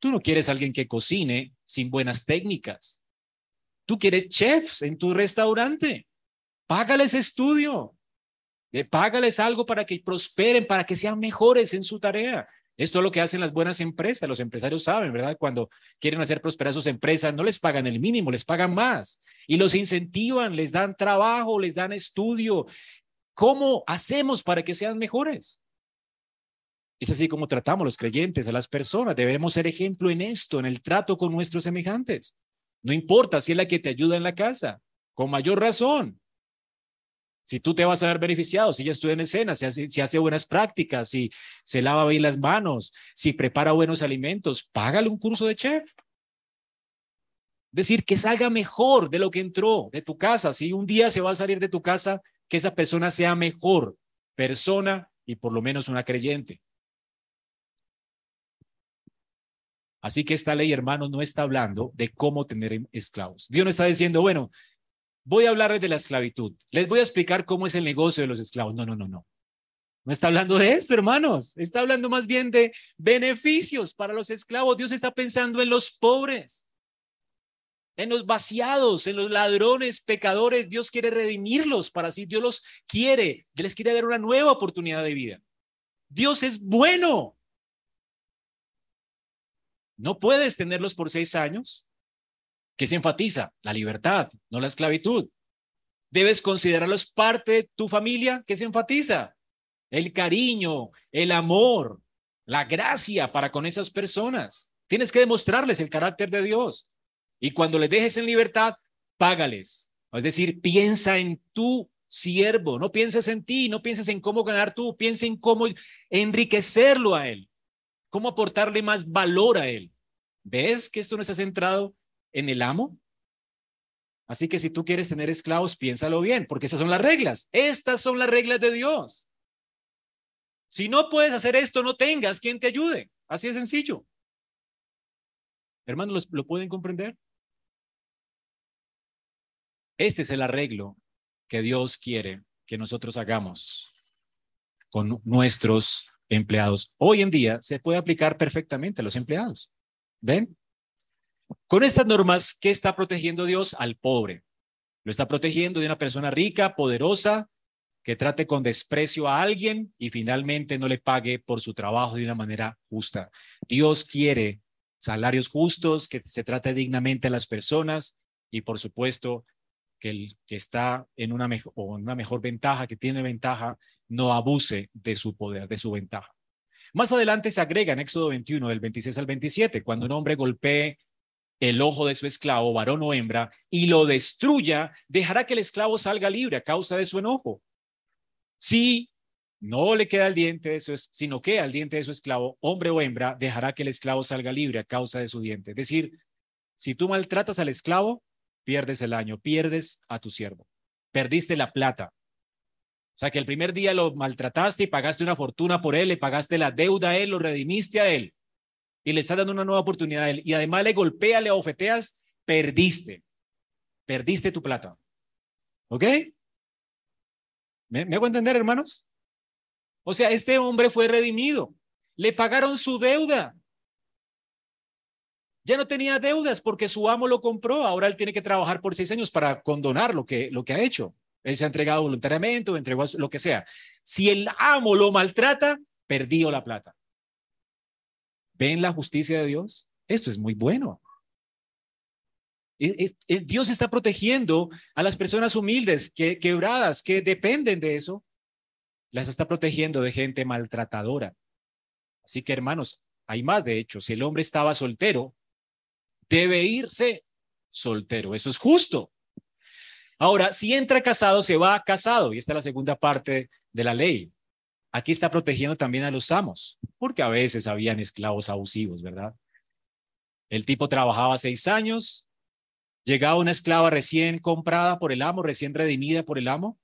Tú no quieres alguien que cocine sin buenas técnicas. Tú quieres chefs en tu restaurante. Págales estudio. Eh, págales algo para que prosperen, para que sean mejores en su tarea. Esto es lo que hacen las buenas empresas. Los empresarios saben, ¿verdad? Cuando quieren hacer prosperar sus empresas, no les pagan el mínimo, les pagan más. Y los incentivan, les dan trabajo, les dan estudio. ¿Cómo hacemos para que sean mejores? Es así como tratamos los creyentes, a las personas. Debemos ser ejemplo en esto, en el trato con nuestros semejantes. No importa si es la que te ayuda en la casa, con mayor razón. Si tú te vas a ver beneficiado, si ella estudia en escena, si hace, si hace buenas prácticas, si se lava bien las manos, si prepara buenos alimentos, págale un curso de chef. Decir que salga mejor de lo que entró de tu casa. Si un día se va a salir de tu casa, que esa persona sea mejor persona y por lo menos una creyente. Así que esta ley, hermanos, no está hablando de cómo tener esclavos. Dios no está diciendo, bueno, voy a hablarles de la esclavitud. Les voy a explicar cómo es el negocio de los esclavos. No, no, no, no. No está hablando de esto, hermanos. Está hablando más bien de beneficios para los esclavos. Dios está pensando en los pobres, en los vaciados, en los ladrones, pecadores. Dios quiere redimirlos para así. Dios los quiere, les quiere dar una nueva oportunidad de vida. Dios es bueno. No puedes tenerlos por seis años ¿Qué se enfatiza? La libertad, no la esclavitud. Debes considerarlos parte de tu familia. ¿Qué se enfatiza? El cariño, el amor, la gracia para con esas personas. Tienes que demostrarles el carácter de Dios. Y cuando les dejes en libertad, págales. Es decir, piensa en tu siervo. No pienses en ti, no pienses en cómo ganar tú, piensa en cómo enriquecerlo a él, cómo aportarle más valor a él. ¿Ves que esto no está centrado en el amo? Así que si tú quieres tener esclavos, piénsalo bien, porque esas son las reglas. Estas son las reglas de Dios. Si no puedes hacer esto, no tengas quien te ayude. Así de sencillo. Hermanos, ¿lo pueden comprender? Este es el arreglo que Dios quiere que nosotros hagamos con nuestros empleados. Hoy en día se puede aplicar perfectamente a los empleados. ¿Ven? Con estas normas, ¿qué está protegiendo Dios al pobre? Lo está protegiendo de una persona rica, poderosa, que trate con desprecio a alguien y finalmente no le pague por su trabajo de una manera justa. Dios quiere salarios justos, que se trate dignamente a las personas y por supuesto que el que está en una, mejor, o una mejor ventaja, que tiene ventaja, no abuse de su poder, de su ventaja. Más adelante se agrega en Éxodo 21, del 26 al 27, cuando un hombre golpee el ojo de su esclavo, varón o hembra, y lo destruya, dejará que el esclavo salga libre a causa de su enojo. Si no le queda el diente de su, sino queda el diente de su esclavo, hombre o hembra, dejará que el esclavo salga libre a causa de su diente. Es decir, si tú maltratas al esclavo, pierdes el año, pierdes a tu siervo, perdiste la plata. O sea que el primer día lo maltrataste y pagaste una fortuna por él, le pagaste la deuda a él, lo redimiste a él y le estás dando una nueva oportunidad a él y además le golpea, le ofeteas, perdiste, perdiste tu plata. ¿Ok? ¿Me, ¿Me hago entender, hermanos? O sea, este hombre fue redimido, le pagaron su deuda, ya no tenía deudas porque su amo lo compró. Ahora él tiene que trabajar por seis años para condonar lo que, lo que ha hecho. Él se ha entregado voluntariamente o entregó lo que sea. Si el amo lo maltrata, perdió la plata. ¿Ven la justicia de Dios? Esto es muy bueno. Dios está protegiendo a las personas humildes, que, quebradas, que dependen de eso. Las está protegiendo de gente maltratadora. Así que hermanos, hay más de hecho. Si el hombre estaba soltero, debe irse soltero. Eso es justo. Ahora, si entra casado, se va casado. Y esta es la segunda parte de la ley. Aquí está protegiendo también a los amos, porque a veces habían esclavos abusivos, ¿verdad? El tipo trabajaba seis años, llegaba una esclava recién comprada por el amo, recién redimida por el amo,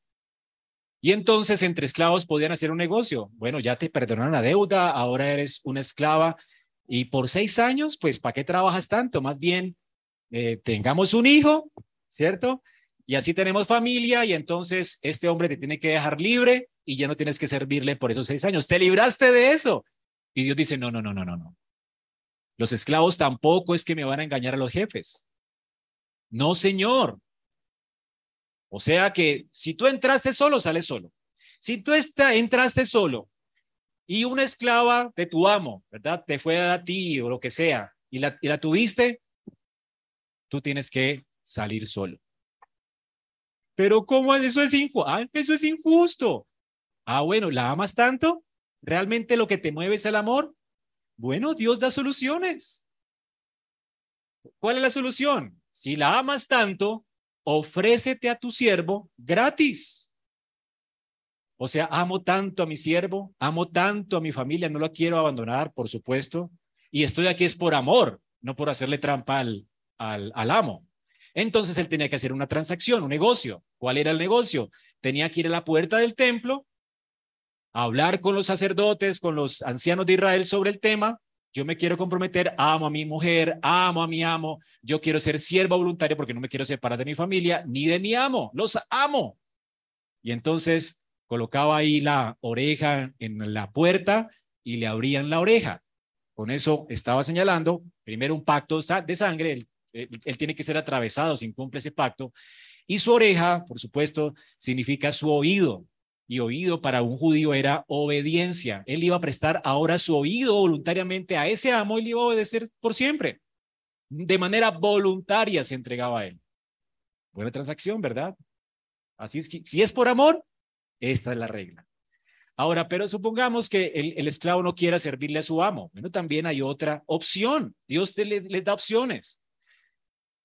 y entonces entre esclavos podían hacer un negocio. Bueno, ya te perdonaron la deuda, ahora eres una esclava y por seis años, pues, ¿para qué trabajas tanto? Más bien, eh, tengamos un hijo, ¿cierto? Y así tenemos familia y entonces este hombre te tiene que dejar libre y ya no tienes que servirle por esos seis años. Te libraste de eso. Y Dios dice, no, no, no, no, no, no. Los esclavos tampoco es que me van a engañar a los jefes. No, señor. O sea que si tú entraste solo, sales solo. Si tú entraste solo y una esclava de tu amo, ¿verdad? Te fue a ti o lo que sea y la, y la tuviste, tú tienes que salir solo. Pero ¿cómo eso es injusto? Ah, eso es injusto. Ah, bueno, ¿la amas tanto? ¿Realmente lo que te mueve es el amor? Bueno, Dios da soluciones. ¿Cuál es la solución? Si la amas tanto, ofrécete a tu siervo gratis. O sea, amo tanto a mi siervo, amo tanto a mi familia, no lo quiero abandonar, por supuesto, y estoy aquí es por amor, no por hacerle trampa al, al, al amo. Entonces él tenía que hacer una transacción, un negocio. ¿Cuál era el negocio? Tenía que ir a la puerta del templo, hablar con los sacerdotes, con los ancianos de Israel sobre el tema. Yo me quiero comprometer, amo a mi mujer, amo a mi amo, yo quiero ser siervo voluntario porque no me quiero separar de mi familia ni de mi amo, los amo. Y entonces colocaba ahí la oreja en la puerta y le abrían la oreja. Con eso estaba señalando, primero un pacto de sangre, él, tiene que ser atravesado si incumple ese pacto, y su oreja, por supuesto, significa su oído, y oído para un judío era obediencia. Él iba a prestar ahora su oído voluntariamente a ese amo y le iba a obedecer por siempre. De manera voluntaria se entregaba a él. Buena transacción, ¿verdad? Así es que si es por amor, esta es la regla. Ahora, pero supongamos que el, esclavo no quiera servirle a su amo. Bueno, también hay otra opción. Dios le, le da opciones.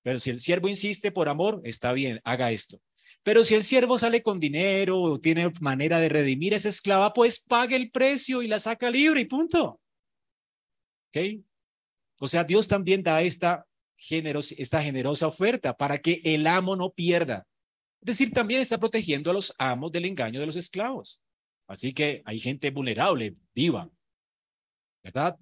Pero si el siervo insiste por amor, está bien, haga esto. Pero si el siervo sale con dinero o tiene manera de redimir a esa esclava, pues pague el precio y la saca libre y punto. ¿Ok? O sea, Dios también da esta, esta generosa oferta para que el amo no pierda. Es decir, también está protegiendo a los amos del engaño de los esclavos. Así que hay gente vulnerable, viva, ¿verdad?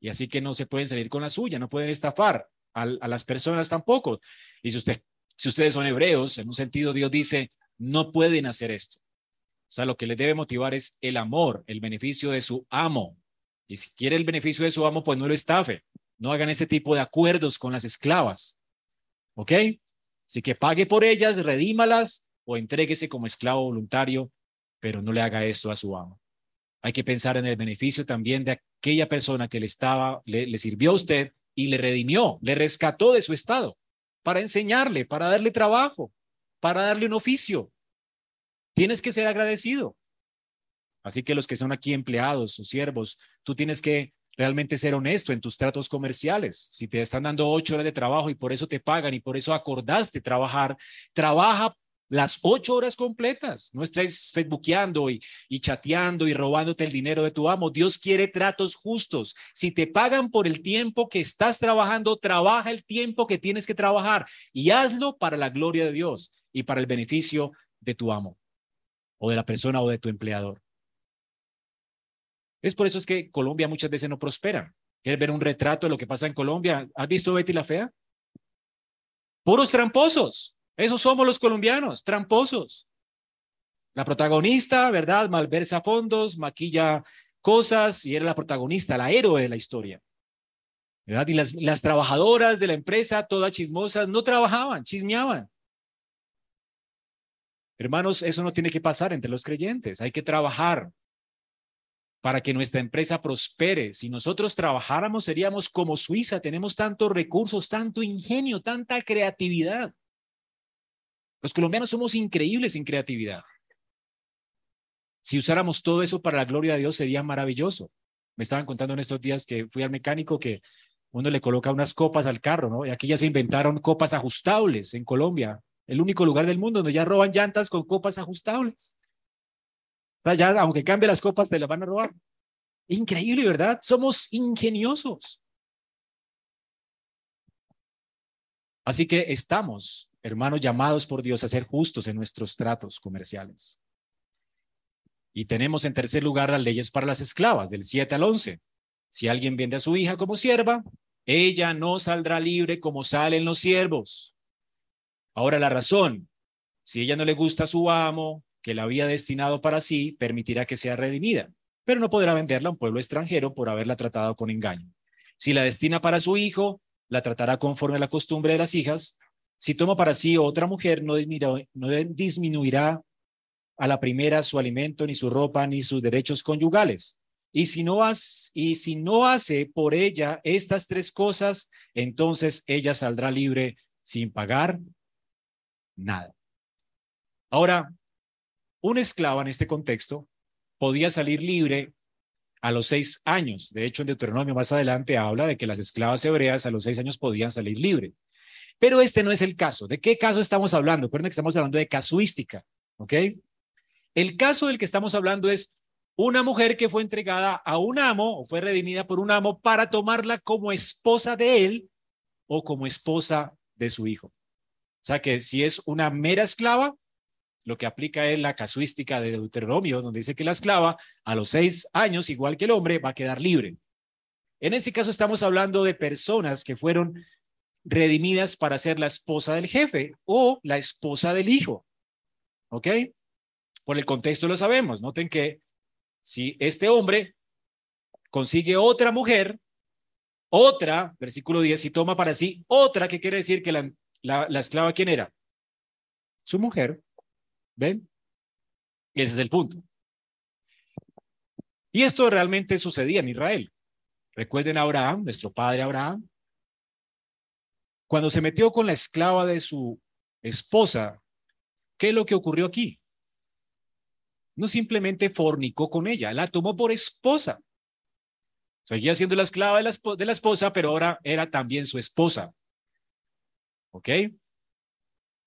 Y así que no se pueden salir con la suya, no pueden estafar a, las personas tampoco. Y si usted si ustedes son hebreos, en un sentido Dios dice, no pueden hacer esto. O sea, lo que les debe motivar es el amor, el beneficio de su amo. Y si quiere el beneficio de su amo, pues no lo estafe. No hagan ese tipo de acuerdos con las esclavas. ¿Ok? Así que pague por ellas, redímalas o entréguese como esclavo voluntario, pero no le haga esto a su amo. Hay que pensar en el beneficio también de aquella persona que le estaba, le sirvió a usted y le redimió, le rescató de su estado para enseñarle, para darle trabajo, para darle un oficio. Tienes que ser agradecido. Así que los que son aquí empleados o siervos, tú tienes que realmente ser honesto en tus tratos comerciales. Si te están dando ocho horas de trabajo y por eso te pagan y por eso acordaste trabajar, trabaja las ocho horas completas. No estés facebookeando y, y chateando y robándote el dinero de tu amo. Dios quiere tratos justos. Si te pagan por el tiempo que estás trabajando, trabaja el tiempo que tienes que trabajar y hazlo para la gloria de Dios y para el beneficio de tu amo o de la persona o de tu empleador. Es por eso es que Colombia muchas veces no prospera. ¿Quieres ver un retrato de lo que pasa en Colombia? ¿Has visto Betty la Fea? Puros tramposos. Esos somos los colombianos, tramposos. La protagonista, ¿verdad? Malversa fondos, maquilla cosas y era la protagonista, la héroe de la historia. ¿verdad? Y las, las trabajadoras de la empresa, todas chismosas, no trabajaban, chismeaban. Hermanos, eso no tiene que pasar entre los creyentes. Hay que trabajar para que nuestra empresa prospere. Si nosotros trabajáramos, seríamos como Suiza. Tenemos tantos recursos, tanto ingenio, tanta creatividad. Los colombianos somos increíbles en creatividad. Si usáramos todo eso para la gloria de Dios, sería maravilloso. Me estaban contando en estos días que fui al mecánico que uno le coloca unas copas al carro, ¿no? Y aquí ya se inventaron copas ajustables en Colombia, el único lugar del mundo donde ya roban llantas con copas ajustables. O sea, ya aunque cambie las copas, te las van a robar. Increíble, ¿verdad? Somos ingeniosos. Así que estamos hermanos, llamados por Dios a ser justos en nuestros tratos comerciales. Y tenemos en tercer lugar las leyes para las esclavas, del 7 al 11. Si alguien vende a su hija como sierva, ella no saldrá libre como salen los siervos. Ahora la razón, si ella no le gusta a su amo, que la había destinado para sí, permitirá que sea redimida, pero no podrá venderla a un pueblo extranjero por haberla tratado con engaño. Si la destina para su hijo, la tratará conforme a la costumbre de las hijas, si toma para sí otra mujer, no disminuirá, a la primera su alimento, ni su ropa, ni sus derechos conyugales. Y si, no hace, y si no hace por ella estas tres cosas, entonces ella saldrá libre sin pagar nada. Ahora, una esclava en este contexto podía salir libre a los seis años. De hecho, en Deuteronomio más adelante habla de que las esclavas hebreas a los seis años podían salir libre. Pero este no es el caso. ¿De qué caso estamos hablando? Recuerden que estamos hablando de casuística, ¿ok? El caso del que estamos hablando es una mujer que fue entregada a un amo o fue redimida por un amo para tomarla como esposa de él o como esposa de su hijo. O sea que si es una mera esclava, lo que aplica es la casuística de Deuteronomio, donde dice que la esclava a los seis años, igual que el hombre, va a quedar libre. En ese caso estamos hablando de personas que fueron redimidas para ser la esposa del jefe o la esposa del hijo. ¿Ok? Por el contexto lo sabemos. Noten que si este hombre consigue otra mujer, otra, versículo 10, y toma para sí otra, ¿qué quiere decir que la, la, la esclava quién era? Su mujer. ¿Ven? Ese es el punto. Y esto realmente sucedía en Israel. Recuerden a Abraham, nuestro padre Abraham, cuando se metió con la esclava de su esposa, ¿qué es lo que ocurrió aquí? No simplemente fornicó con ella, la tomó por esposa. Seguía siendo la esclava de la, esposa, pero ahora era también su esposa. ¿Ok?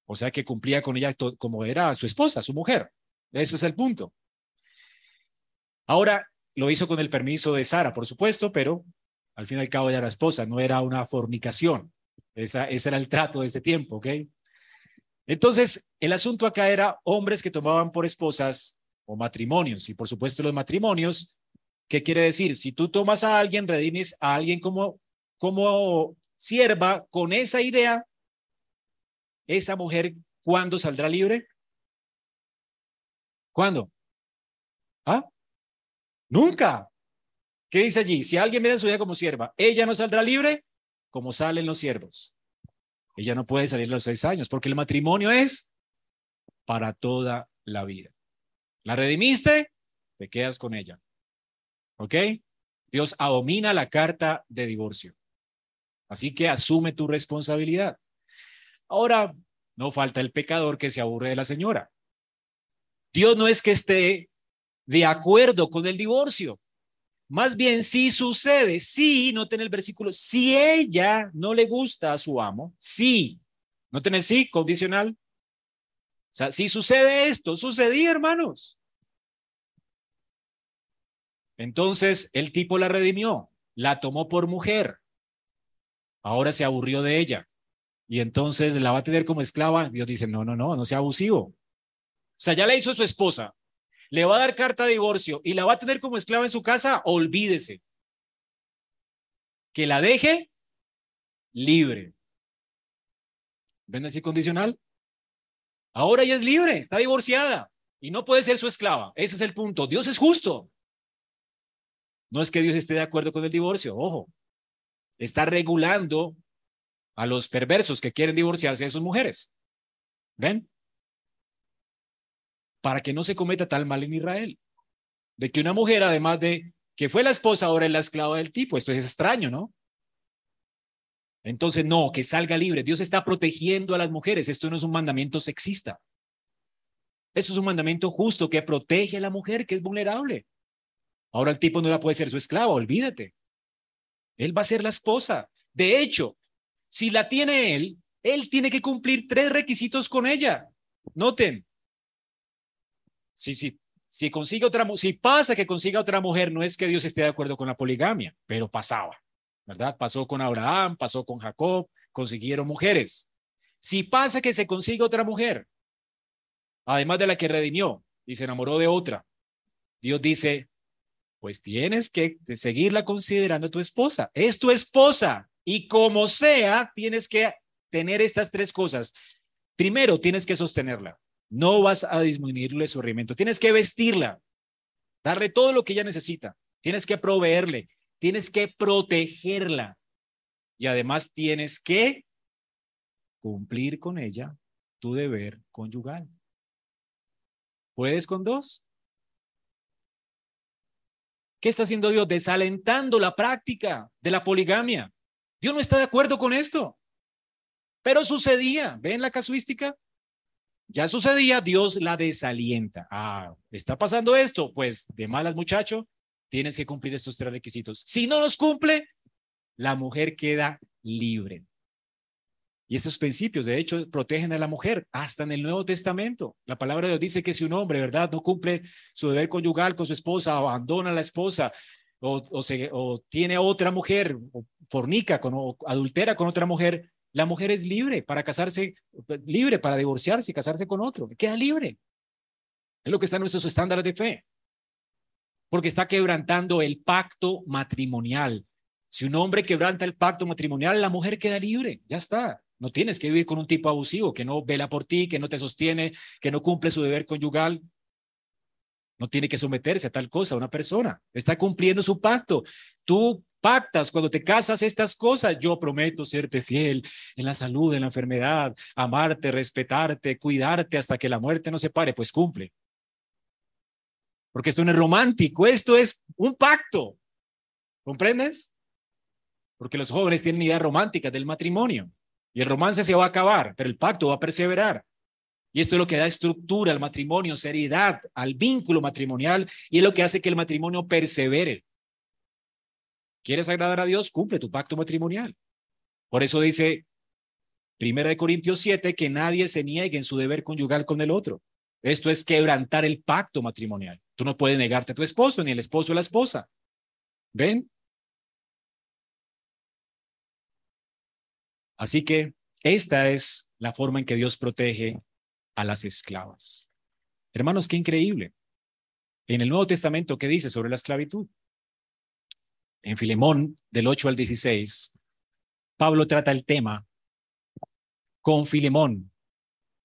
O sea que cumplía con ella como era su esposa, su mujer. Ese es el punto. Ahora, lo hizo con el permiso de Sara, por supuesto, pero al fin y al cabo era esposa, no era una fornicación. Esa, ese era el trato de ese tiempo, ¿ok? Entonces, el asunto acá era hombres que tomaban por esposas o matrimonios. Y por supuesto los matrimonios, ¿qué quiere decir? Si tú tomas a alguien, redimes a alguien como, como sierva con esa idea, esa mujer, ¿cuándo saldrá libre? ¿Cuándo? ¿Ah? Nunca. ¿Qué dice allí? Si alguien da su vida como sierva, ella no saldrá libre como salen los siervos. Ella no puede salir a los seis años porque el matrimonio es para toda la vida. ¿La redimiste? Te quedas con ella. ¿Ok? Dios abomina la carta de divorcio. Así que asume tu responsabilidad. Ahora, no falta el pecador que se aburre de la señora. Dios no es que esté de acuerdo con el divorcio. Más bien, si sucede, si, no tiene el versículo, si ella no le gusta a su amo, si, no tiene el sí condicional. O sea, si sucede esto, sucedía, hermanos. Entonces, el tipo la redimió, la tomó por mujer. Ahora se aburrió de ella. Y entonces la va a tener como esclava. Dios dice, no, no, no, no sea abusivo. O sea, ya la hizo su esposa le va a dar carta de divorcio y la va a tener como esclava en su casa, olvídese. Que la deje libre. ¿Ven así condicional? Ahora ella es libre, está divorciada y no puede ser su esclava. Ese es el punto. Dios es justo. No es que Dios esté de acuerdo con el divorcio, ojo. Está regulando a los perversos que quieren divorciarse de sus mujeres. ¿Ven? Para que no se cometa tal mal en Israel. De que una mujer, además de que fue la esposa, ahora es la esclava del tipo. Esto es extraño, ¿no? Entonces, no, que salga libre. Dios está protegiendo a las mujeres. Esto no es un mandamiento sexista. Esto es un mandamiento justo que protege a la mujer que es vulnerable. Ahora el tipo no la puede ser su esclava, olvídate. Él va a ser la esposa. De hecho, si la tiene él, él tiene que cumplir tres requisitos con ella. Noten, si, si, si consigue otra, si pasa que consiga otra mujer, no es que Dios esté de acuerdo con la poligamia, pero pasaba, ¿verdad? Pasó con Abraham, pasó con Jacob, consiguieron mujeres. Si pasa que se consigue otra mujer, además de la que redimió y se enamoró de otra, Dios dice, pues tienes que seguirla considerando tu esposa. Es tu esposa y como sea, tienes que tener estas tres cosas. Primero, tienes que sostenerla. No vas a disminuirle su rendimiento. Tienes que vestirla, darle todo lo que ella necesita. Tienes que proveerle, tienes que protegerla. Y además tienes que cumplir con ella tu deber conyugal. ¿Puedes con dos? ¿Qué está haciendo Dios? Desalentando la práctica de la poligamia. Dios no está de acuerdo con esto. Pero sucedía. ¿Ven la casuística? Ya sucedía, Dios la desalienta. Ah, está pasando esto, pues de malas muchacho, tienes que cumplir estos tres requisitos. Si no los cumple, la mujer queda libre. Y estos principios, de hecho, protegen a la mujer hasta en el Nuevo Testamento. La palabra de Dios dice que si un hombre, ¿verdad?, no cumple su deber conyugal con su esposa, abandona a la esposa o, o tiene otra mujer, o fornica con, o adultera con otra mujer, la mujer es libre para casarse, libre para divorciarse y casarse con otro. Queda libre. Es lo que está en nuestros estándares de fe. Porque está quebrantando el pacto matrimonial. Si un hombre quebranta el pacto matrimonial, la mujer queda libre. Ya está. No tienes que vivir con un tipo abusivo que no vela por ti, que no te sostiene, que no cumple su deber conyugal. No tiene que someterse a tal cosa una persona. Está cumpliendo su pacto. Tú pactas cuando te casas estas cosas. Yo prometo serte fiel en la salud, en la enfermedad, amarte, respetarte, cuidarte hasta que la muerte no se pare. Pues cumple. Porque esto no es romántico, esto es un pacto. ¿Comprendes? Porque los jóvenes tienen ideas románticas del matrimonio y el romance se va a acabar, pero el pacto va a perseverar. Y esto es lo que da estructura al matrimonio, seriedad al vínculo matrimonial y es lo que hace que el matrimonio persevere. ¿Quieres agradar a Dios? Cumple tu pacto matrimonial. Por eso dice, Primera de Corintios 7, que nadie se niegue en su deber conyugal con el otro. Esto es quebrantar el pacto matrimonial. Tú no puedes negarte a tu esposo, ni el esposo a la esposa. ¿Ven? Así que esta es la forma en que Dios protege a las esclavas. Hermanos, qué increíble. En el Nuevo Testamento, ¿qué dice sobre la esclavitud? En Filemón, del 8 al 16, Pablo trata el tema con Filemón.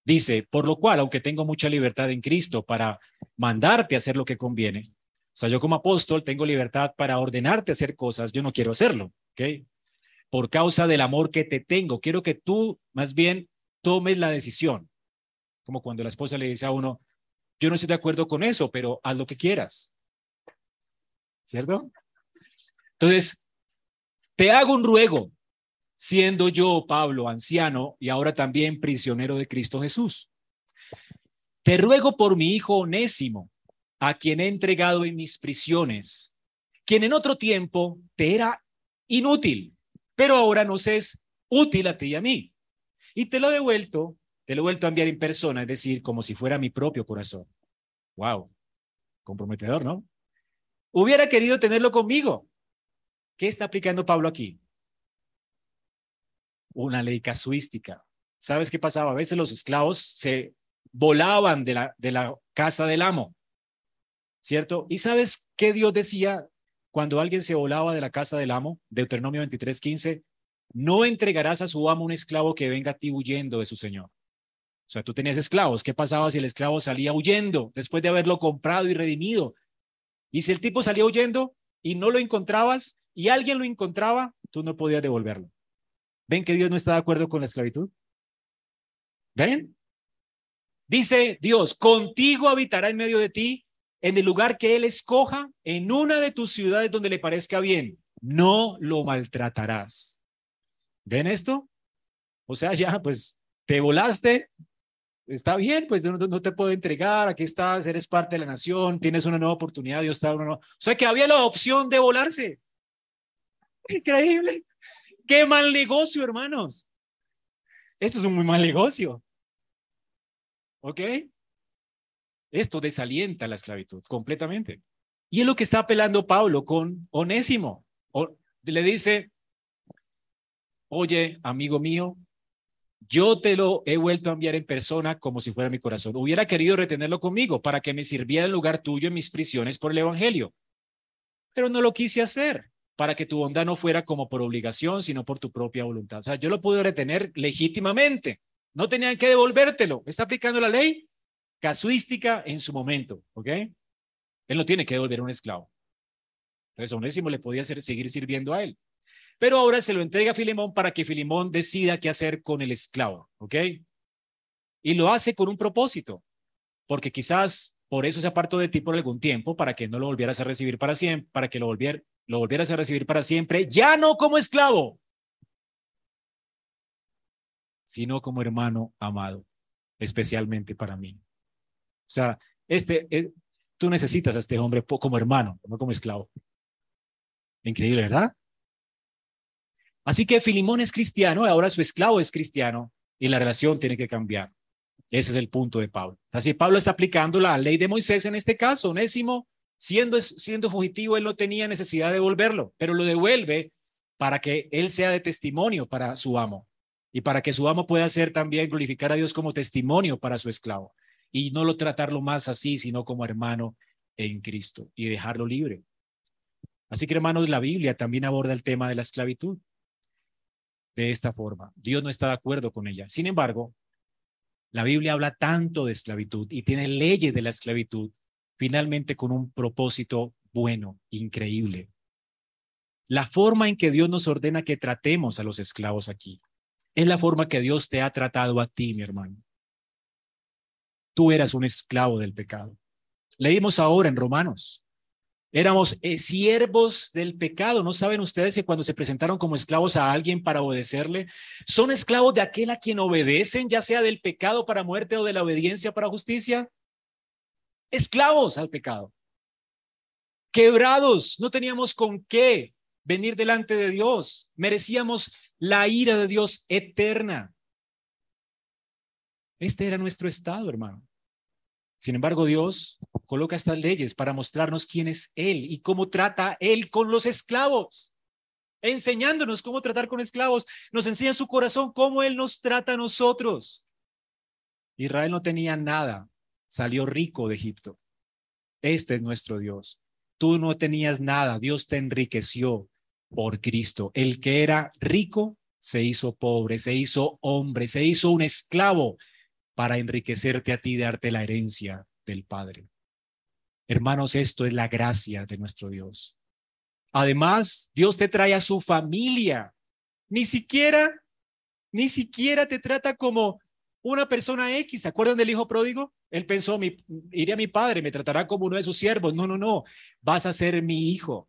Dice, por lo cual, aunque tengo mucha libertad en Cristo para mandarte a hacer lo que conviene, o sea, yo como apóstol tengo libertad para ordenarte a hacer cosas, yo no quiero hacerlo, ¿ok? Por causa del amor que te tengo, quiero que tú más bien tomes la decisión. Como cuando la esposa le dice a uno, yo no estoy de acuerdo con eso, pero haz lo que quieras. ¿Cierto? Entonces, te hago un ruego, siendo yo, Pablo, anciano y ahora también prisionero de Cristo Jesús. Te ruego por mi hijo onésimo, a quien he entregado en mis prisiones, quien en otro tiempo te era inútil, pero ahora nos es útil a ti y a mí. Y te lo he devuelto, te lo he vuelto a enviar en persona, es decir, como si fuera mi propio corazón. Wow, comprometedor, ¿no? Hubiera querido tenerlo conmigo. ¿Qué está aplicando Pablo aquí? una ley casuística. ¿Sabes qué pasaba? A veces los esclavos se volaban de la, de la casa del amo, ¿cierto? ¿Y sabes qué Dios decía cuando alguien se volaba de la casa del amo? Deuteronomio 23, 15. No entregarás a su amo un esclavo que venga a ti huyendo de su señor. O sea, tú tenías esclavos. ¿Qué pasaba si el esclavo salía huyendo después de haberlo comprado y redimido? Y si el tipo salía huyendo y no lo encontrabas y alguien lo encontraba, tú no podías devolverlo. ¿Ven que Dios no está de acuerdo con la esclavitud? ¿Ven? Dice Dios, contigo habitará en medio de ti, en el lugar que Él escoja, en una de tus ciudades donde le parezca bien. No lo maltratarás. ¿Ven esto? O sea, ya, pues, te volaste, está bien, pues no, te puedo entregar, aquí estás, eres parte de la nación, tienes una nueva oportunidad, Dios está O sea que había la opción de volarse. Increíble. Qué mal negocio, hermanos. Esto es un muy mal negocio. ¿Ok? Esto desalienta la esclavitud completamente. Y es lo que está apelando Pablo con Onésimo. le dice, oye, amigo mío, yo te lo he vuelto a enviar en persona como si fuera mi corazón. Hubiera querido retenerlo conmigo para que me sirviera en lugar tuyo en mis prisiones por el Evangelio. Pero no lo quise hacer para que tu bondad no fuera como por obligación, sino por tu propia voluntad. O sea, yo lo pude retener legítimamente. No tenían que devolvértelo. Está aplicando la ley casuística en su momento, ¿ok? Él no tiene que devolver un esclavo. Entonces, Onésimo le podía seguir sirviendo a él. Pero ahora se lo entrega a Filemón para que Filemón decida qué hacer con el esclavo, ¿ok? Y lo hace con un propósito, porque quizás por eso se apartó de ti por algún tiempo, para que no lo volvieras a recibir para siempre, para que lo, volviera, lo volvieras a recibir para siempre, ya no como esclavo, sino como hermano amado, especialmente para mí. O sea, este, eh, tú necesitas a este hombre como hermano, no como esclavo. Increíble, ¿verdad? Así que Filimón es cristiano, ahora su esclavo es cristiano y la relación tiene que cambiar. Ese es el punto de Pablo. Así Pablo está aplicando la ley de Moisés en este caso. Onésimo, siendo, siendo fugitivo, él no tenía necesidad de devolverlo, pero lo devuelve para que él sea de testimonio para su amo y para que su amo pueda ser también glorificar a Dios como testimonio para su esclavo y no lo tratarlo más así, sino como hermano en Cristo y dejarlo libre. Así que hermanos, la Biblia también aborda el tema de la esclavitud de esta forma. Dios no está de acuerdo con ella. Sin embargo, la Biblia habla tanto de esclavitud y tiene leyes de la esclavitud, finalmente con un propósito bueno, increíble. La forma en que Dios nos ordena que tratemos a los esclavos aquí es la forma que Dios te ha tratado a ti, mi hermano. Tú eras un esclavo del pecado. Leímos ahora en Romanos Éramos eh, siervos del pecado. ¿No saben ustedes que cuando se presentaron como esclavos a alguien para obedecerle, son esclavos de aquel a quien obedecen, ya sea del pecado para muerte o de la obediencia para justicia? Esclavos al pecado. Quebrados, no teníamos con qué venir delante de Dios. Merecíamos la ira de Dios eterna. Este era nuestro estado, hermano. Sin embargo, Dios coloca estas leyes para mostrarnos quién es Él y cómo trata Él con los esclavos, enseñándonos cómo tratar con esclavos. Nos enseña su corazón cómo Él nos trata a nosotros. Israel no tenía nada, salió rico de Egipto. Este es nuestro Dios. Tú no tenías nada, Dios te enriqueció por Cristo. El que era rico se hizo pobre, se hizo hombre, se hizo un esclavo para enriquecerte a ti y darte la herencia del Padre. Hermanos, esto es la gracia de nuestro Dios. Además, Dios te trae a su familia. Ni siquiera, ni siquiera te trata como una persona X. ¿Se acuerdan del hijo pródigo? Él pensó, iré a mi padre, me tratará como uno de sus siervos. No, no, no. Vas a ser mi hijo.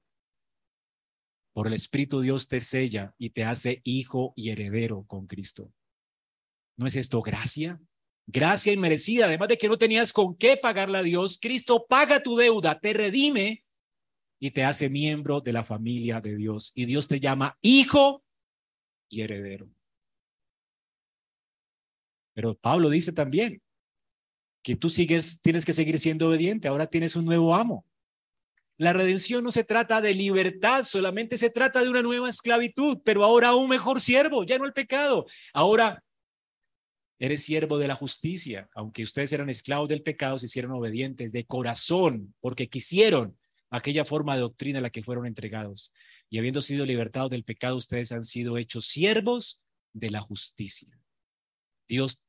Por el Espíritu Dios te sella y te hace hijo y heredero con Cristo. ¿No es esto gracia? Gracia inmerecida, además de que no tenías con qué pagarle a Dios, Cristo paga tu deuda, te redime y te hace miembro de la familia de Dios. Y Dios te llama hijo y heredero. Pero Pablo dice también que tú sigues, tienes que seguir siendo obediente, ahora tienes un nuevo amo. La redención no se trata de libertad, solamente se trata de una nueva esclavitud, pero ahora un mejor siervo, ya no el pecado. Ahora eres siervo de la justicia. Aunque ustedes eran esclavos del pecado, se hicieron obedientes de corazón, porque quisieron aquella forma de doctrina a la que fueron entregados. Y habiendo sido libertados del pecado, ustedes han sido hechos siervos de la justicia. Dios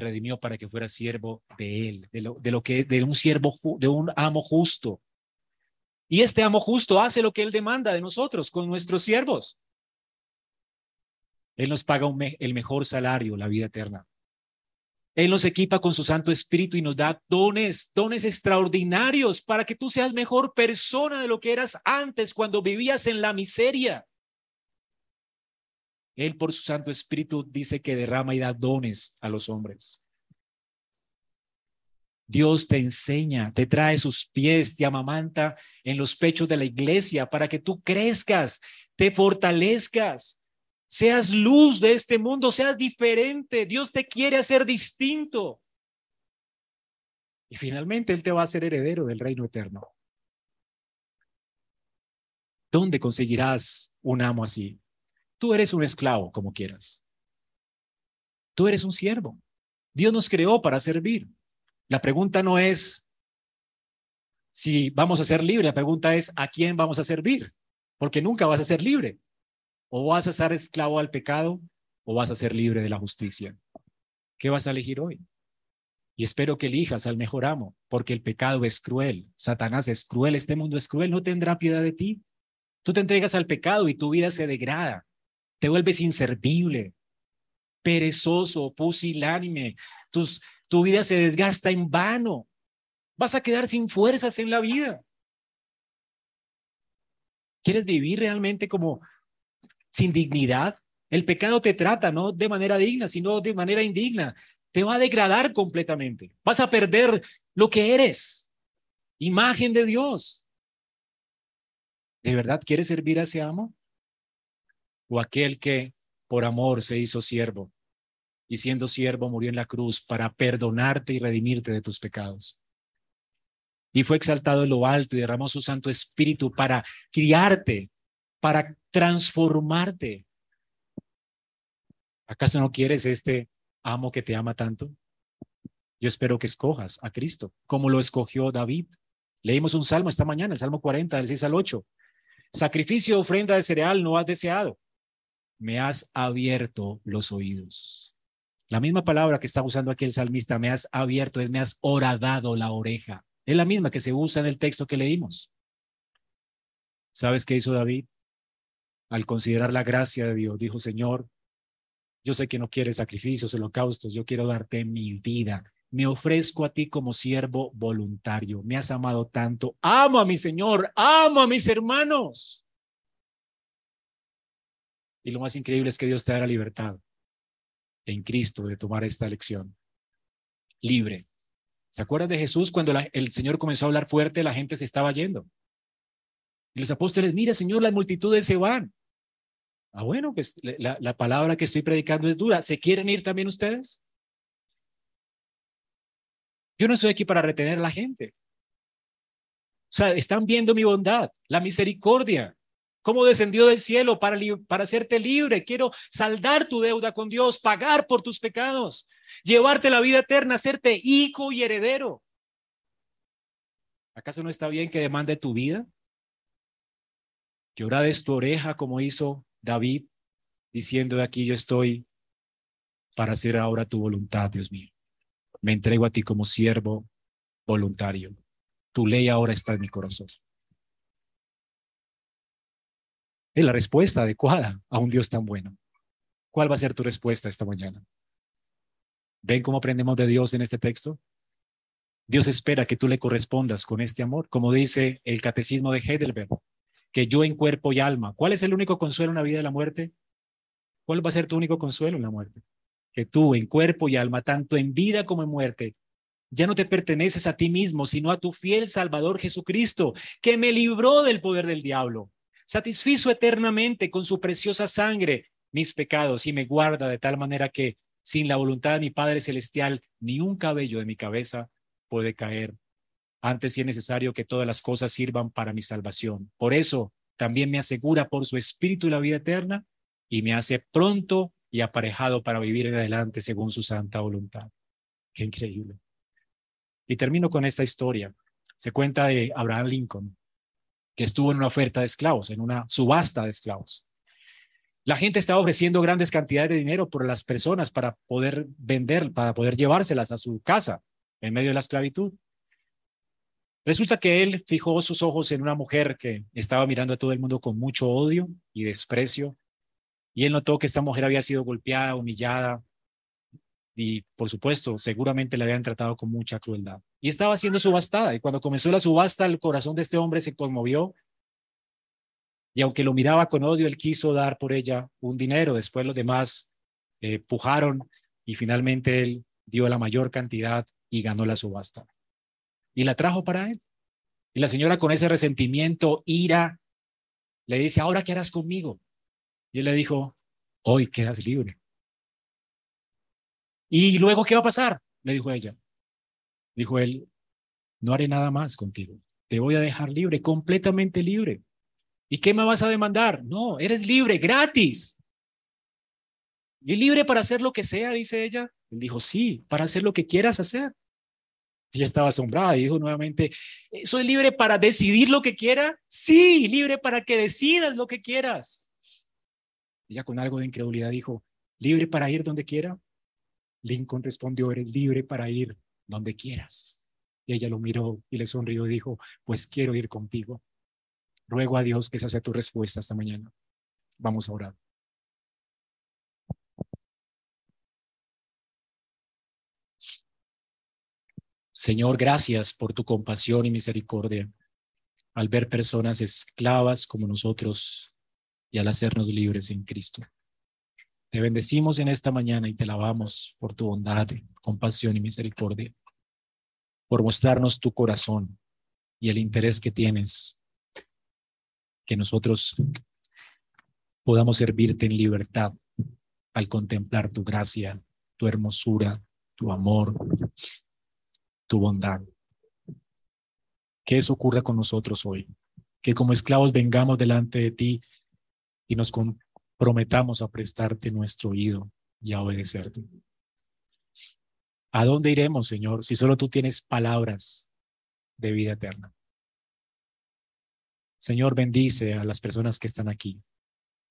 redimió para que fueras siervo de él, de lo, de que de un siervo de un amo justo. Y este amo justo hace lo que él demanda de nosotros con nuestros siervos. Él nos paga el mejor salario, la vida eterna. Él nos equipa con su Santo Espíritu y nos da dones, dones extraordinarios para que tú seas mejor persona de lo que eras antes cuando vivías en la miseria. Él por su Santo Espíritu dice que derrama y da dones a los hombres. Dios te enseña, te trae sus pies, te amamanta en los pechos de la iglesia para que tú crezcas, te fortalezcas, seas luz de este mundo, seas diferente. Dios te quiere hacer distinto. Y finalmente Él te va a hacer heredero del reino eterno. ¿Dónde conseguirás un amo así? Tú eres un esclavo, como quieras. Tú eres un siervo. Dios nos creó para servir. La pregunta no es si vamos a ser libres, la pregunta es a quién vamos a servir, porque nunca vas a ser libre. O vas a ser esclavo al pecado o vas a ser libre de la justicia. ¿Qué vas a elegir hoy? Y espero que elijas al mejor amo, porque el pecado es cruel. Satanás es cruel, este mundo es cruel, no tendrá piedad de ti. Tú te entregas al pecado y tu vida se degrada. Te vuelves inservible, perezoso, pusilánime. Tus, tu vida se desgasta en vano. Vas a quedar sin fuerzas en la vida. ¿Quieres vivir realmente como sin dignidad. El pecado te trata no de manera digna, sino de manera indigna. Te va a degradar completamente. Vas a perder lo que eres, imagen de Dios. ¿De verdad quieres servir a ese amo? ¿O aquel que por amor se hizo siervo y siendo siervo murió en la cruz para perdonarte y redimirte de tus pecados? Y fue exaltado en lo alto y derramó su Santo Espíritu para criarte, para transformarte. ¿Acaso no quieres este amo que te ama tanto? Yo espero que escojas a Cristo, como lo escogió David. Leímos un salmo esta mañana, el Salmo 40, del 6 al 8. Sacrificio, ofrenda de cereal no has deseado. Me has abierto los oídos. La misma palabra que está usando aquí el salmista, me has abierto, es me has horadado la oreja. Es la misma que se usa en el texto que leímos. ¿Sabes qué hizo David? al considerar la gracia de Dios, dijo, Señor, yo sé que no quieres sacrificios, holocaustos, yo quiero darte mi vida. Me ofrezco a ti como siervo voluntario. Me has amado tanto. Amo a mi Señor, amo a mis hermanos. Y lo más increíble es que Dios te da la libertad en Cristo de tomar esta elección. Libre. ¿Se acuerdan de Jesús cuando el Señor comenzó a hablar fuerte, la gente se estaba yendo? Y los apóstoles, mira, Señor, las multitudes se van. Ah, bueno, pues la, la palabra que estoy predicando es dura. ¿Se quieren ir también ustedes? Yo no estoy aquí para retener a la gente. O sea, están viendo mi bondad, la misericordia, cómo descendió del cielo para, para hacerte libre. Quiero saldar tu deuda con Dios, pagar por tus pecados, llevarte la vida eterna, hacerte hijo y heredero. ¿Acaso no está bien que demande tu vida? Llorades tu oreja como hizo David, diciendo de aquí yo estoy para hacer ahora tu voluntad, Dios mío. Me entrego a ti como siervo voluntario. Tu ley ahora está en mi corazón. Es la respuesta adecuada a un Dios tan bueno. ¿Cuál va a ser tu respuesta esta mañana? ¿Ven cómo aprendemos de Dios en este texto? Dios espera que tú le correspondas con este amor, como dice el catecismo de Heidelberg, que yo en cuerpo y alma. ¿Cuál es el único consuelo en la vida de la muerte? ¿Cuál va a ser tu único consuelo en la muerte? Que tú en cuerpo y alma, tanto en vida como en muerte, ya no te perteneces a ti mismo, sino a tu fiel Salvador Jesucristo, que me libró del poder del diablo, satisfizo eternamente con su preciosa sangre mis pecados y me guarda de tal manera que sin la voluntad de mi Padre Celestial, ni un cabello de mi cabeza puede caer. Antes sí es necesario que todas las cosas sirvan para mi salvación. Por eso también me asegura por su espíritu la vida eterna y me hace pronto y aparejado para vivir en adelante según su santa voluntad. Qué increíble. Y termino con esta historia. Se cuenta de Abraham Lincoln, que estuvo en una oferta de esclavos, en una subasta de esclavos. La gente estaba ofreciendo grandes cantidades de dinero por las personas para poder vender, para poder llevárselas a su casa en medio de la esclavitud. Resulta que él fijó sus ojos en una mujer que estaba mirando a todo el mundo con mucho odio y desprecio. Y él notó que esta mujer había sido golpeada, humillada, y por supuesto, seguramente la habían tratado con mucha crueldad. Y estaba siendo subastada y cuando comenzó la subasta, el corazón de este hombre se conmovió y aunque lo miraba con odio, él quiso dar por ella un dinero. Después los demás eh, pujaron y finalmente él dio la mayor cantidad y ganó la subasta. Y la trajo para él. Y la señora con ese resentimiento, ira, le dice, ahora qué harás conmigo. Y él le dijo, hoy quedas libre. ¿Y luego qué va a pasar? Le dijo ella. Dijo él, no haré nada más contigo. Te voy a dejar libre, completamente libre. ¿Y qué me vas a demandar? No, eres libre, gratis. ¿Y libre para hacer lo que sea? Dice ella. Él dijo, sí, para hacer lo que quieras hacer. Ella estaba asombrada y dijo nuevamente, ¿soy libre para decidir lo que quiera? Sí, libre para que decidas lo que quieras. Ella con algo de incredulidad dijo, ¿libre para ir donde quiera? Lincoln respondió, eres libre para ir donde quieras. Y ella lo miró y le sonrió y dijo, pues quiero ir contigo. Ruego a Dios que esa sea tu respuesta esta mañana. Vamos a orar. Señor, gracias por tu compasión y misericordia al ver personas esclavas como nosotros y al hacernos libres en Cristo. Te bendecimos en esta mañana y te lavamos por tu bondad, compasión y misericordia, por mostrarnos tu corazón y el interés que tienes, que nosotros podamos servirte en libertad al contemplar tu gracia, tu hermosura, tu amor, tu bondad. Que eso ocurra con nosotros hoy, que como esclavos vengamos delante de ti y nos, prometamos a prestarte nuestro oído y a obedecerte. ¿A dónde iremos, Señor, si solo tú tienes palabras de vida eterna? Señor, bendice a las personas que están aquí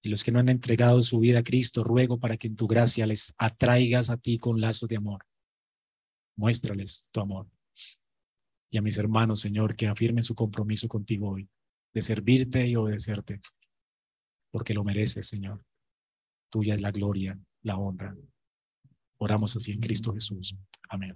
y los que no han entregado su vida a Cristo, ruego para que en tu gracia les atraigas a ti con lazos de amor. Muéstrales tu amor. Y a mis hermanos, Señor, que afirmen su compromiso contigo hoy, de servirte y obedecerte porque lo mereces, Señor. Tuya es la gloria, la honra. Oramos así en Cristo Jesús. Amén.